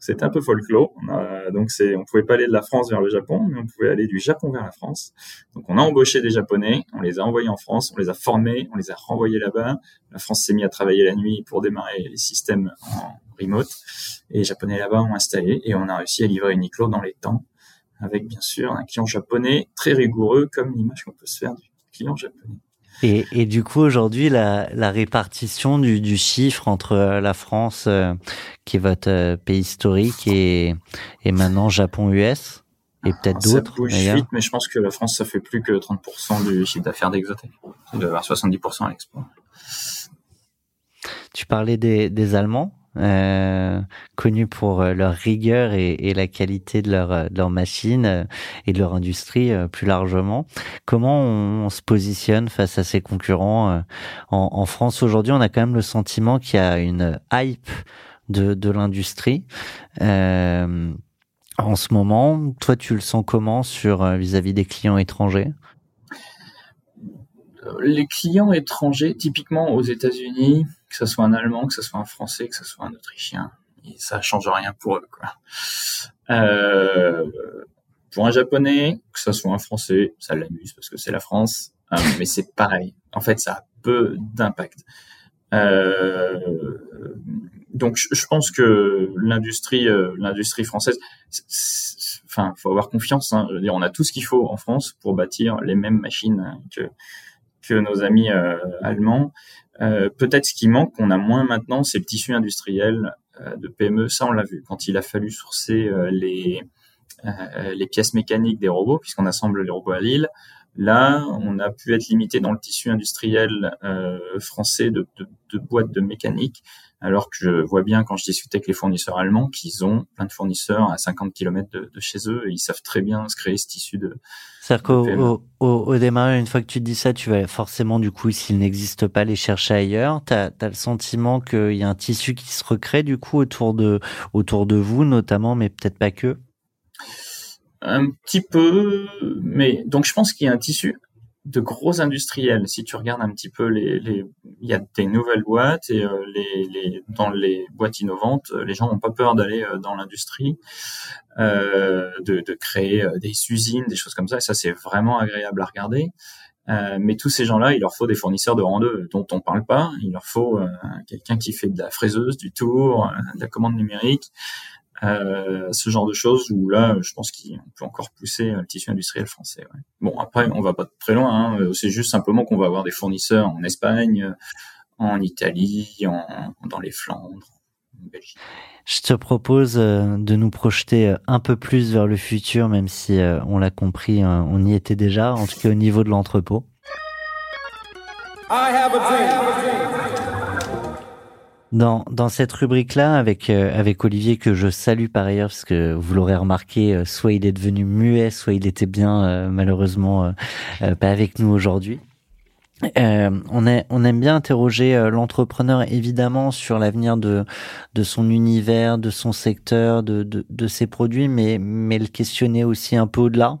[SPEAKER 2] c'était un peu folklore. On donc c'est, on pouvait pas aller de la France vers le Japon, mais on pouvait aller du Japon vers la France. Donc on a embauché des Japonais, on les a envoyés en France, on les a formés, on les a renvoyés là-bas. La France s'est mis à travailler la nuit pour démarrer les systèmes en remote. Et les Japonais là-bas ont installé et on a réussi à livrer Uniqlo dans les temps, avec bien sûr un client japonais très rigoureux, comme l'image qu'on peut se faire du client japonais.
[SPEAKER 1] Et, et, du coup, aujourd'hui, la, la, répartition du, du, chiffre entre euh, la France, euh, qui est votre euh, pays historique, et, et maintenant Japon-US, et peut-être d'autres.
[SPEAKER 2] Ça bouge vite, mais je pense que la France, ça fait plus que 30% du chiffre d'affaires d'Exotech. Ça doit avoir 70% à l'export.
[SPEAKER 1] Tu parlais des, des Allemands euh, connus pour euh, leur rigueur et, et, la qualité de leur, euh, de leur machine euh, et de leur industrie plus largement. Comment on, on, se positionne face à ces concurrents en, en France? Aujourd'hui On a quand même le sentiment qu'il y a une hype de, de l'industrie. Euh, en ce moment, toi, tu le sens comment sur vis-à-vis -vis des clients étrangers?
[SPEAKER 2] Les clients étrangers, typiquement aux États-Unis, que ce soit un Allemand, que ce soit un Français, que ce soit un Autrichien. Et ça change rien pour eux. Euh, pour un Japonais, que ce soit un Français, ça l'amuse parce que c'est la France, euh, mais c'est pareil. En fait, ça a peu d'impact. Euh, donc, je, pense que l'industrie, euh, française, enfin, faut avoir confiance. Hein. On a tout ce qu'il faut en France pour bâtir les mêmes machines que que nos amis euh, allemands. Euh, peut-être ce qui manque, qu'on a moins maintenant, c'est le tissu industriel euh, de PME. Ça, on l'a vu quand il a fallu sourcer les pièces mécaniques des robots, puisqu'on assemble les robots à Lille. Là, on a pu être limité dans le tissu industriel français de, boîtes de mécanique Alors que je vois bien quand je discute avec les fournisseurs allemands qu'ils ont plein de fournisseurs à 50 km de, chez eux et ils savent très bien se créer ce tissu de.
[SPEAKER 1] C'est-à-dire qu'au au, démarrage, une fois que tu dis ça, tu vas forcément, du coup, s'il n'existe pas, les chercher ailleurs. Tu as, le sentiment qu'il y a un tissu qui se recrée, du coup, autour de, autour de vous, notamment, mais peut-être pas que?
[SPEAKER 2] Un petit peu, mais donc je pense qu'il y a un tissu de gros industriels. Si tu regardes un petit peu les, il y a des nouvelles boîtes et euh, les, dans les boîtes innovantes, les gens n'ont pas peur d'aller euh, dans l'industrie, euh, de, créer euh, des usines, des choses comme ça. Et ça, c'est vraiment agréable à regarder. Euh, mais tous ces gens-là, il leur faut des fournisseurs de rang 2 dont on parle pas. Il leur faut quelqu'un qui fait de la fraiseuse, du tour, de la commande numérique, euh, ce genre de choses où là, je pense qu'on peut encore pousser le tissu industriel français. Ouais. Bon, après, on va pas très loin. Hein. Euh, c'est juste simplement qu'on va avoir des fournisseurs en Espagne, en Italie, en, dans les Flandres, en Belgique.
[SPEAKER 1] Je te propose euh, de nous projeter un peu plus vers le futur, même si on l'a compris, on y était déjà, en tout cas au niveau de l'entrepôt. I have a dream. Dans, dans cette rubrique-là, avec, euh, avec Olivier, que je salue par ailleurs, parce que vous l'aurez remarqué, euh, soit il est devenu muet, soit il était bien, euh, malheureusement, pas avec nous aujourd'hui. Euh, on, est, on aime bien interroger euh, l'entrepreneur évidemment sur l'avenir de, de son univers, de son secteur, de, de, de, ses produits, mais, mais le questionner aussi un peu au-delà.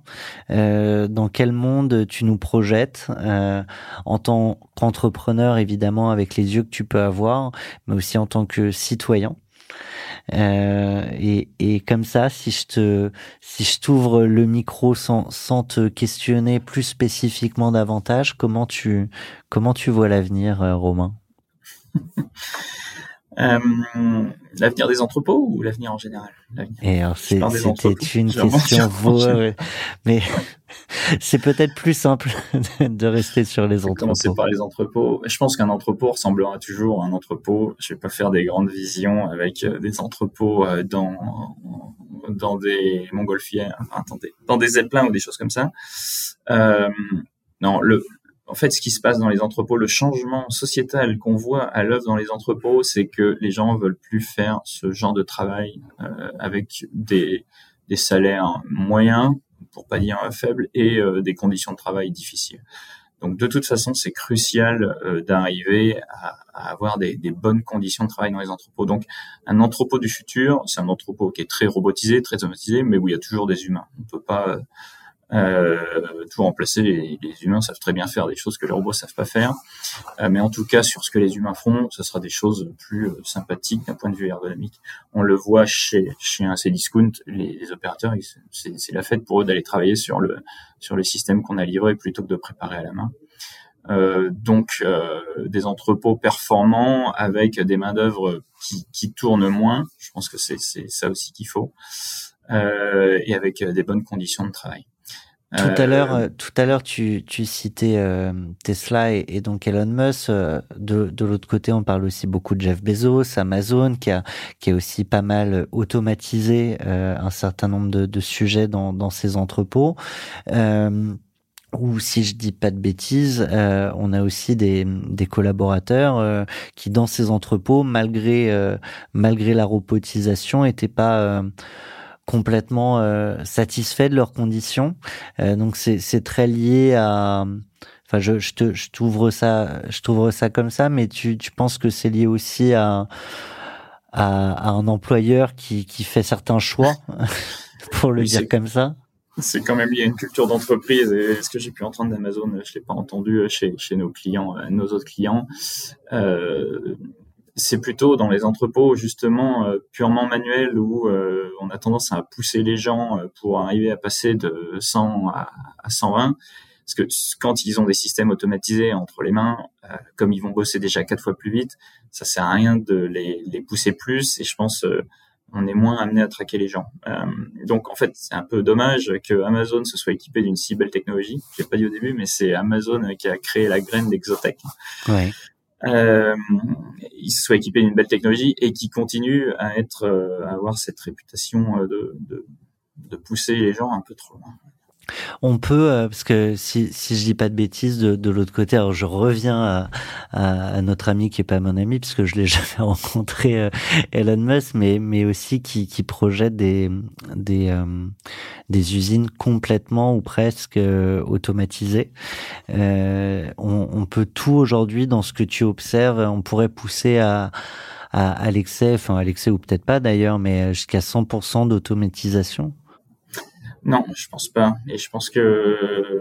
[SPEAKER 1] Euh, dans quel monde tu nous projettes euh, en tant qu'entrepreneur évidemment avec les yeux que tu peux avoir, mais aussi en tant que citoyen? Euh, et, et, comme ça, si je te, si je t'ouvre le micro sans, sans te questionner plus spécifiquement davantage, comment tu, comment tu vois l'avenir, euh, Romain?
[SPEAKER 2] euh, L'avenir des entrepôts ou l'avenir en général?
[SPEAKER 1] Et alors c'est, c'était une question vaut, mais c'est peut-être plus simple de rester sur les entrepôts.
[SPEAKER 2] Commencer par les entrepôts. Je pense qu'un entrepôt ressemblera toujours à un entrepôt. Je vais pas faire des grandes visions avec euh, des entrepôts euh, dans dans des montgolfières, enfin, attendez, dans des zeppelins ou des choses comme ça. Euh, non, le en fait, ce qui se passe dans les entrepôts, le changement sociétal qu'on voit à l'œuvre dans les entrepôts, c'est que les gens veulent plus faire ce genre de travail euh, avec des, des salaires moyens, pour pas dire faibles, et euh, des conditions de travail difficiles. Donc, de toute façon, c'est crucial euh, d'arriver à, à, avoir des, des, bonnes conditions de travail dans les entrepôts. Donc, un entrepôt du futur, c'est un entrepôt qui est très robotisé, très automatisé, mais où il y a toujours des humains. On peut pas euh, tout remplacer. Les, les, humains savent très bien faire des choses que les robots savent pas faire. Euh, mais en tout cas, sur ce que les humains feront, ce sera des choses plus euh, sympathiques d'un point de vue ergonomique. On le voit chez chez un Cdiscount, les, les opérateurs, c'est la fête pour eux d'aller travailler sur le sur le système qu'on a livré plutôt que de préparer à la main. Euh, donc euh, des entrepôts performants avec des mains d'œuvre qui, qui tournent moins. Je pense que c'est ça aussi qu'il faut. Euh, et avec des bonnes conditions de travail.
[SPEAKER 1] Tout à l'heure, euh, tout à l'heure, tu, tu citais euh, Tesla et, et, donc Elon Musk. Euh, de, de l'autre côté, on parle aussi beaucoup de Jeff Bezos, Amazon, qui a, qui a aussi pas mal automatisé un certain nombre de, de sujets dans, dans ses entrepôts. ou si je dis pas de bêtises, on a aussi des, des collaborateurs qui, dans ces entrepôts, malgré malgré la robotisation, étaient pas complètement euh, satisfaits de leurs conditions. Euh, donc c'est très lié à Enfin, je, je te, je t'ouvre ça, je t'ouvre ça comme ça, mais tu, tu penses que c'est lié aussi à, à, à, un employeur qui, qui fait certains choix, pour le dire comme ça?
[SPEAKER 2] C'est quand même lié à une culture d'entreprise et ce que j'ai pu entendre d'Amazon, je l'ai pas entendu chez, chez nos clients, euh, nos autres clients. Euh, c'est plutôt dans les entrepôts justement euh, purement manuels où euh, on a tendance à pousser les gens euh, pour arriver à passer de 100 à, 120 parce que quand ils ont des systèmes automatisés entre les mains comme ils vont bosser déjà quatre fois plus vite ça sert à rien de les, pousser plus et je pense on est moins amené à traquer les gens. donc en fait, c'est un peu dommage que Amazon se soit équipé d'une si belle technologie. J'ai pas dit au début, mais c'est Amazon qui a créé la graine d'Exotech. Ouais euh, ils se soient équipés d'une belle technologie et qui continuent à être, euh, à avoir cette réputation euh, de, de, de pousser les gens un peu trop loin.
[SPEAKER 1] On peut, euh, parce que si, si je dis pas de bêtises, de, de l'autre côté, alors je reviens à, à, notre ami qui est pas mon ami, puisque je l'ai jamais rencontré, euh, Elon Musk, mais, mais aussi qui, qui projette des, des, euh, des usines complètement ou presque automatisées. on, on peut tout aujourd'hui, dans ce que tu observes, on pourrait pousser à à, à l'excès, enfin à l'excès ou peut-être pas d'ailleurs, mais jusqu'à 100% d'automatisation
[SPEAKER 2] non, je pense pas. Et je pense que euh,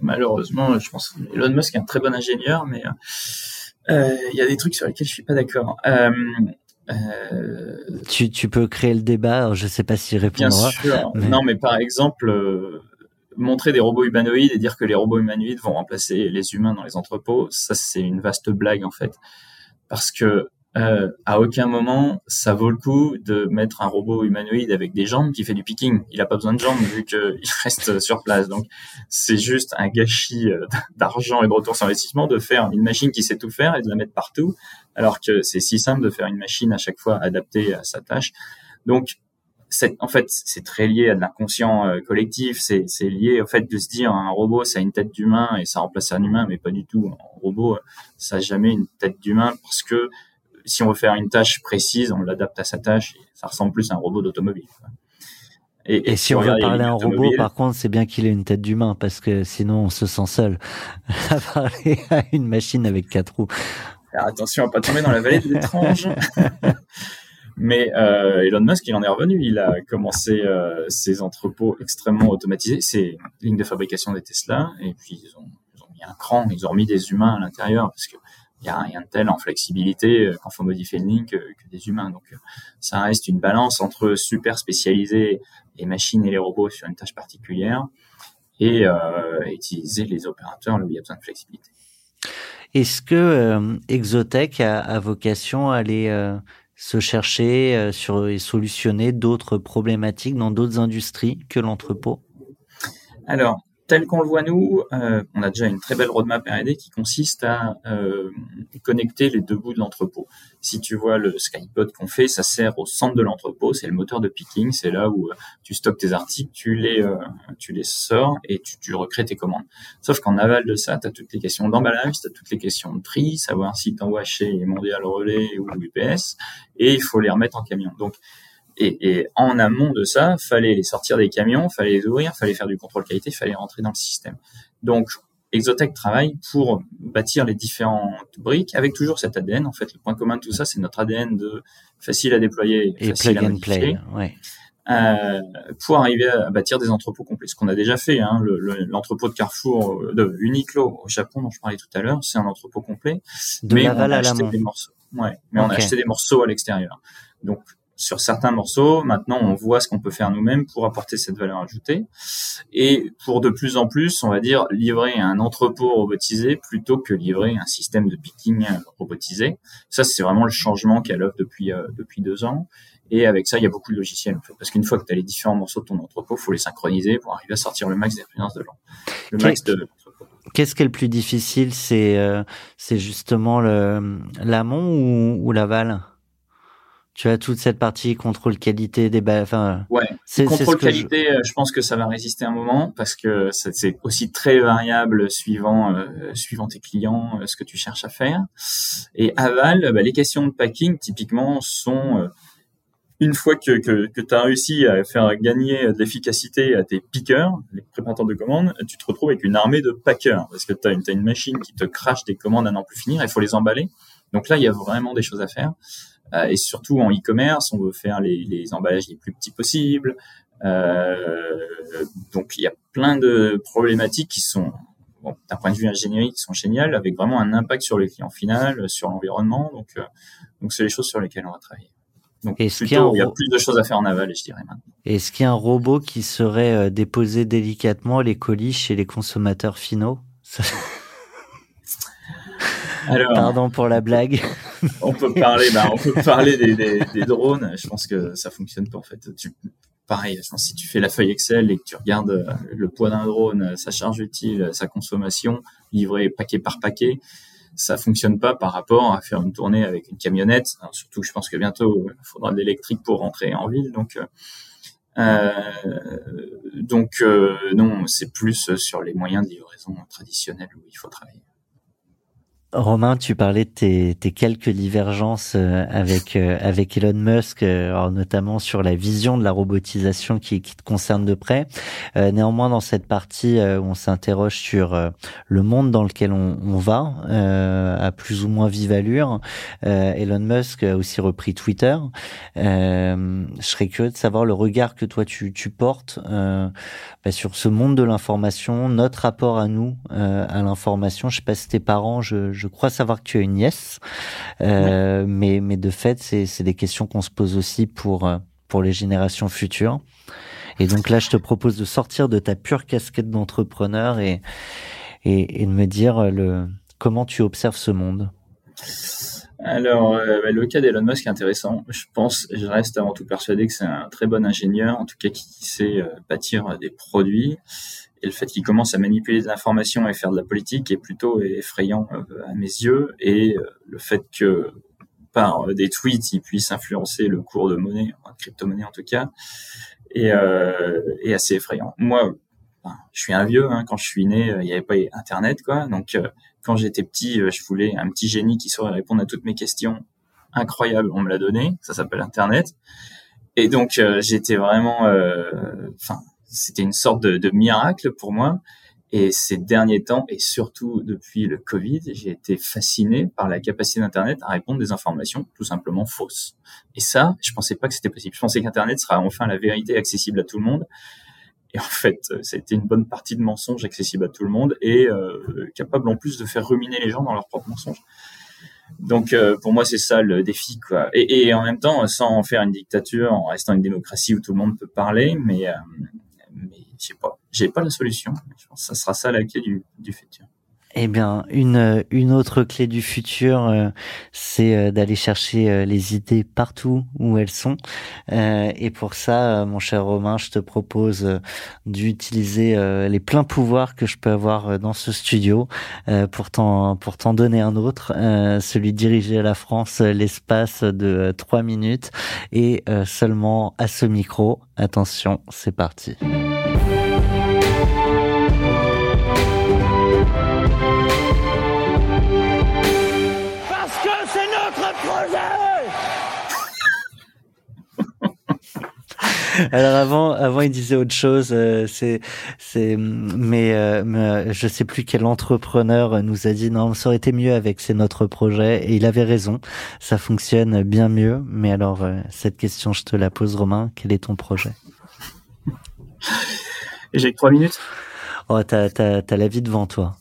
[SPEAKER 2] malheureusement, je pense que Elon Musk est un très bon ingénieur, mais euh, il y a des trucs sur lesquels je suis pas d'accord. Euh,
[SPEAKER 1] euh tu, tu peux créer le débat. Je sais pas s'il répondra.
[SPEAKER 2] Bien sûr. Non, mais par exemple, montrer des robots humanoïdes et dire que les robots humanoïdes vont remplacer les humains dans les entrepôts, ça c'est une vaste blague en fait, parce que euh, à aucun moment ça vaut le coup de mettre un robot humanoïde avec des jambes qui fait du picking. Il a pas besoin de jambes vu qu'il reste sur place. Donc c'est juste un gâchis euh, d'argent et de retour sur investissement de faire une machine qui sait tout faire et de la mettre partout, alors que c'est si simple de faire une machine à chaque fois adaptée à sa tâche. Donc en fait, c'est très lié à de l'inconscient euh, collectif. C'est lié au fait de se dire un robot, ça a une tête d'humain et ça remplace un humain, mais pas du tout. Un robot, ça a jamais une tête d'humain parce que si on veut faire une tâche précise, on l'adapte à sa tâche. Et ça ressemble plus à un robot d'automobile.
[SPEAKER 1] Et, si, on veut parler à un robot, par contre, c'est bien qu'il ait une tête d'humain, parce que sinon on se sent seul à parler à une machine avec quatre roues.
[SPEAKER 2] Alors attention à pas tomber dans la vallée de l'étrange. Mais euh, Elon Musk, il en est revenu. Il a commencé euh, ses entrepôts extrêmement automatisés, ses lignes de fabrication des Tesla, et puis ils ont, ils ont mis un cran, ils ont mis des humains à l'intérieur, parce que il y a rien de tel en flexibilité euh, quand faut modifier le link que, des humains. Donc euh, ça reste une balance entre super spécialiser les machines et les robots sur une tâche particulière et euh, utiliser les opérateurs là où il y a besoin de flexibilité.
[SPEAKER 1] Est-ce que Exotech a, vocation à aller se chercher sur et solutionner d'autres problématiques dans d'autres industries que l'entrepôt?
[SPEAKER 2] Alors, tel qu'on le voit nous, euh, on a déjà une très belle roadmap R&D qui consiste à euh, connecter les deux bouts de l'entrepôt. Si tu vois le Skypod qu'on fait, ça sert au centre de l'entrepôt, c'est le moteur de picking, c'est là où euh, tu stockes tes articles, tu les tu les sors et tu, recrées tes commandes. Sauf qu'en aval de ça, tu as toutes les questions d'emballage, tu as toutes les questions de tri, savoir si tu envoies chez Mondial Relais ou UPS et il faut les remettre en camion. Et, en amont de ça, fallait les sortir des camions, fallait les ouvrir, fallait faire du contrôle qualité, fallait rentrer dans le système. Donc, Exotech travaille pour bâtir les différentes briques avec toujours cet ADN. En fait, le point commun de tout ça, c'est notre ADN de facile à déployer,
[SPEAKER 1] et
[SPEAKER 2] facile
[SPEAKER 1] à modifier,
[SPEAKER 2] ouais. euh, pour arriver à bâtir des entrepôts complets. Ce qu'on a déjà fait, hein, l'entrepôt de Carrefour, euh, de Uniqlo au Japon, dont je parlais tout à l'heure, c'est un entrepôt complet.
[SPEAKER 1] De
[SPEAKER 2] mais
[SPEAKER 1] on a acheté
[SPEAKER 2] des morceaux. Ouais, mais on a acheté des morceaux à l'extérieur. Donc sur certains morceaux. Maintenant, on voit ce qu'on peut faire nous-mêmes pour apporter cette valeur ajoutée. Et pour de plus en plus, on va dire, livrer un entrepôt robotisé plutôt que livrer un système de picking robotisé. Ça, c'est vraiment le changement qu'elle offre depuis, euh, depuis deux ans. Et avec ça, il y a beaucoup de logiciels, en fait. Parce qu'une fois que tu as les différents morceaux de ton entrepôt, faut les synchroniser pour arriver à sortir le max d'influence de Le
[SPEAKER 1] max de Qu'est-ce qui est le plus difficile C'est euh, justement l'amont ou, ou l'aval? Tu as toute cette partie contrôle qualité des enfin
[SPEAKER 2] ouais c'est contrôle qualité je... Euh, je... pense que ça va résister un moment parce que c'est aussi très variable suivant euh, suivant tes clients euh, ce que tu cherches à faire et aval bah, les questions de packing typiquement sont une fois que, que, que tu as réussi à faire gagner de l'efficacité à tes pickers, les préparateurs de commandes, tu te retrouves avec une armée de packers parce que tu as, as, une machine qui te crache des commandes à n'en plus finir, il faut les emballer. Donc là, il y a vraiment des choses à faire. Euh, et surtout en e-commerce, on veut faire les, les, emballages les plus petits possibles. Euh, donc il y a plein de problématiques qui sont bon, d'un point de vue ingénierie qui sont géniales, avec vraiment un impact sur le client final, sur l'environnement. Donc, euh, donc c'est les choses sur lesquelles on va travailler. Donc plutôt, il, y a il y a plus de choses à faire en aval, je dirais maintenant.
[SPEAKER 1] Est-ce qu'il y a un robot qui saurait déposer délicatement les colis chez les consommateurs finaux? Alors, Pardon pour la blague.
[SPEAKER 2] on peut parler, bah, on peut parler des, drones. Je pense que ça fonctionne pas en fait. Pareil, si tu fais la feuille Excel et que tu regardes euh, le poids d'un drone, sa charge utile, sa consommation, livré paquet par paquet, ça fonctionne pas par rapport à faire une tournée avec une camionnette. surtout, je pense que bientôt, il faudra de l'électrique pour rentrer en ville. Donc, euh, euh donc non, c'est plus sur les moyens de livraison traditionnels où il faut travailler.
[SPEAKER 1] Romain, tu parlais de tes, tes quelques divergences euh, avec euh, avec Elon Musk, euh, notamment sur la vision de la robotisation qui, qui te concerne de près. néanmoins, dans cette partie où on s'interroge sur le monde dans lequel on, on va, à plus ou moins vive allure, Elon Musk a aussi repris Twitter. je serais curieux de savoir le regard que toi tu, tu portes bah, sur ce monde de l'information, notre rapport à nous, à l'information. Je sais pas si tes parents, je crois savoir que tu as une nièce, euh, mais, mais de fait, c'est des questions qu'on se pose aussi pour, euh, pour les générations futures. Et donc là, je te propose de sortir de ta pure casquette d'entrepreneur et, et, de me dire euh, le, comment tu observes ce monde.
[SPEAKER 2] Alors, bah, le cas d'Elon Musk est intéressant. Je pense, je reste avant tout persuadé que c'est un très bon ingénieur, en tout cas qui sait bâtir des produits et le fait qu'il commence à manipuler des informations et faire de la politique est plutôt effrayant euh, à mes yeux. Et euh, le fait que par des tweets, il puisse influencer le cours de monnaie, de crypto-monnaie en tout cas, est, euh, est assez effrayant. Moi, je suis un vieux. Hein, quand je suis né, il n'y avait pas Internet, quoi. Donc, quand j'étais petit, je voulais un petit génie qui saurait répondre à toutes mes questions. Incroyable, on me l'a donné. Ça s'appelle Internet. Et donc, j'étais vraiment, enfin, c'était une sorte de, de, miracle pour moi. Et ces derniers temps, et surtout depuis le Covid, j'ai été fasciné par la capacité d'Internet à répondre des informations tout simplement fausses. Et ça, je pensais pas que c'était possible. Je pensais qu'Internet sera enfin la vérité accessible à tout le monde. Et en fait, a été une bonne partie de mensonges accessibles à tout le monde et euh, capable en plus de faire ruminer les gens dans leurs propres mensonges. Donc euh, pour moi c'est ça le défi quoi. Et, et, en même temps sans faire une dictature, en restant une démocratie où tout le monde peut parler, mais euh, je sais pas, j'ai pas la solution. Je pense que ça sera ça la clé du futur.
[SPEAKER 1] Eh bien, une une autre clé du futur, euh, c'est euh, d'aller chercher euh, les idées partout où elles sont. et pour ça, mon cher Romain, je te propose d'utiliser les pleins pouvoirs que je peux avoir dans ce studio pour t'en pour t'en donner un autre, celui de diriger la France l'espace de trois minutes et seulement à ce micro. Attention, c'est parti. Alors avant, avant il disait autre chose. Euh, c'est, c'est, mais, euh, mais, je sais plus quel entrepreneur nous a dit non, ça aurait été mieux avec c'est notre projet et il avait raison. Ça fonctionne bien mieux. Mais alors euh, cette question, je te la pose, Romain. Quel est ton projet?
[SPEAKER 2] J'ai que trois minutes.
[SPEAKER 1] Oh, t'as, t'as, t'as la vie devant toi.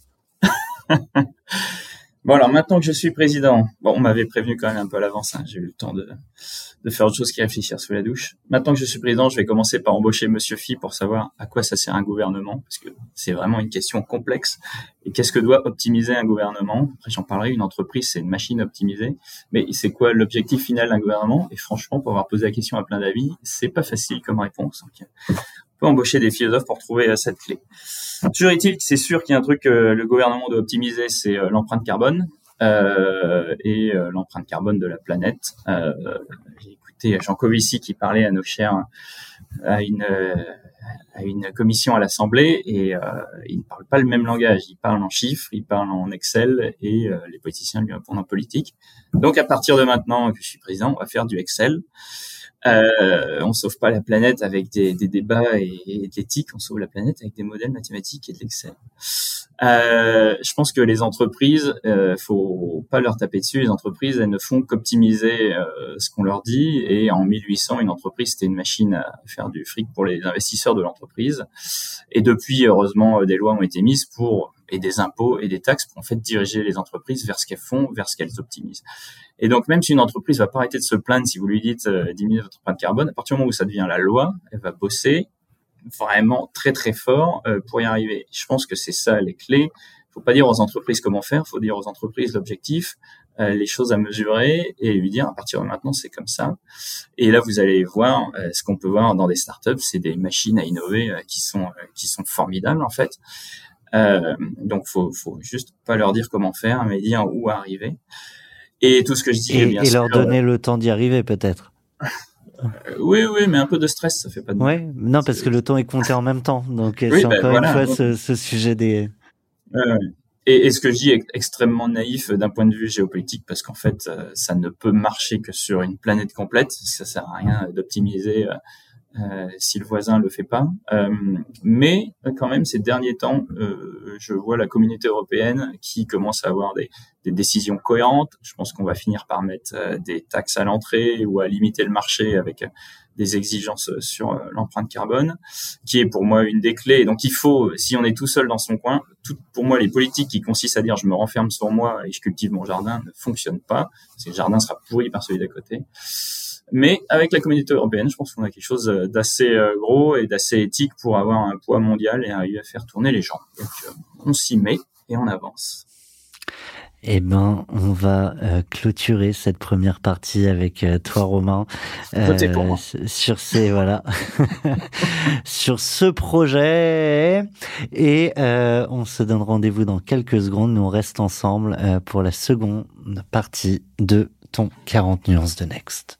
[SPEAKER 2] Bon, alors maintenant que je suis président, bon, on m'avait prévenu quand même un peu à l'avance, hein, j'ai eu le temps de, de faire autre chose qu'y réfléchir sous la douche. Maintenant que je suis président, je vais commencer par embaucher Monsieur Phi pour savoir à quoi ça sert un gouvernement, parce que c'est vraiment une question complexe. Et qu'est-ce que doit optimiser un gouvernement? Après, j'en parlerai, une entreprise, c'est une machine optimisée, mais c'est quoi l'objectif final d'un gouvernement? Et franchement, pour avoir posé la question à plein d'avis, c'est pas facile comme réponse. on peut embaucher des philosophes pour trouver euh, cette clé. Toujours est-il que c'est sûr qu'il y a un truc que le gouvernement doit optimiser, c'est euh, l'empreinte carbone euh, et euh, l'empreinte carbone de la planète. J'ai écouté Jean Covici qui parlait à nos chers à une commission à l'Assemblée et il ne parle pas le même langage. Il parle en chiffres, il parle en Excel et les politiciens lui répondent en politique. Donc à partir de maintenant que je suis président, on va faire du Excel. Euh, on sauve pas la planète avec des, débats et, et de l'éthique, on sauve la planète avec des modèles mathématiques et de l'Excel. Euh, je pense que les entreprises, euh, faut pas leur taper dessus. Les entreprises, elles ne font qu'optimiser euh, ce qu'on leur dit. Et en 1800, une entreprise c'était une machine à faire du fric pour les investisseurs de l'entreprise. Et depuis, heureusement, des lois ont été mises pour et des impôts et des taxes pour en fait diriger les entreprises vers ce qu'elles font, vers ce qu'elles optimisent. Et donc même si une entreprise va pas arrêter de se plaindre si vous lui dites euh, diminuer votre empreinte carbone, à partir du moment où ça devient la loi, elle va bosser vraiment très très fort euh, pour y arriver. Je pense que c'est ça les clés. Faut pas dire aux entreprises comment faire, faut dire aux entreprises l'objectif, euh, les choses à mesurer et lui dire à partir de maintenant c'est comme ça. Et là vous allez voir euh, ce qu'on peut voir dans des startups, c'est des machines à innover qui sont qui sont formidables en fait. Euh, donc, faut, faut juste pas leur dire comment faire, mais dire où arriver. Et tout ce que je dis,
[SPEAKER 1] et,
[SPEAKER 2] bien
[SPEAKER 1] et leur donner le temps d'y arriver, peut-être.
[SPEAKER 2] oui, oui, mais un peu de stress, ça fait pas de
[SPEAKER 1] mal. Ouais, non, parce que le temps est compté en même temps. Donc, c'est
[SPEAKER 2] ben
[SPEAKER 1] encore une fois ce, ce, sujet des.
[SPEAKER 2] Et, et, ce que je dis est extrêmement naïf d'un point de vue géopolitique, parce qu'en fait, ça ne peut marcher que sur une planète complète. Ça sert à rien d'optimiser euh, si le voisin le fait pas. Euh, mais quand même, ces derniers temps, euh, je vois la communauté européenne qui commence à avoir des, des décisions cohérentes. Je pense qu'on va finir par mettre des taxes à l'entrée ou à limiter le marché avec des exigences sur l'empreinte carbone, qui est pour moi une des clés. donc il faut, si on est tout seul dans son coin, tout, pour moi les politiques qui consistent à dire je me renferme sur moi et je cultive mon jardin ne fonctionnent pas, parce que le jardin sera pourri par celui d'à côté. Mais avec la communauté européenne, je pense qu'on a quelque chose euh, d'assez euh, gros et d'assez éthique pour avoir un poids mondial et arriver à faire tourner les gens. Donc, euh, on s'y met et on avance.
[SPEAKER 1] Eh ben, on va clôturer cette première partie avec toi, Romain,
[SPEAKER 2] pour moi.
[SPEAKER 1] sur ces voilà, sur ce projet. Et on se donne rendez-vous dans quelques secondes. Nous on reste ensemble pour la seconde partie de ton 40 nuances de Next.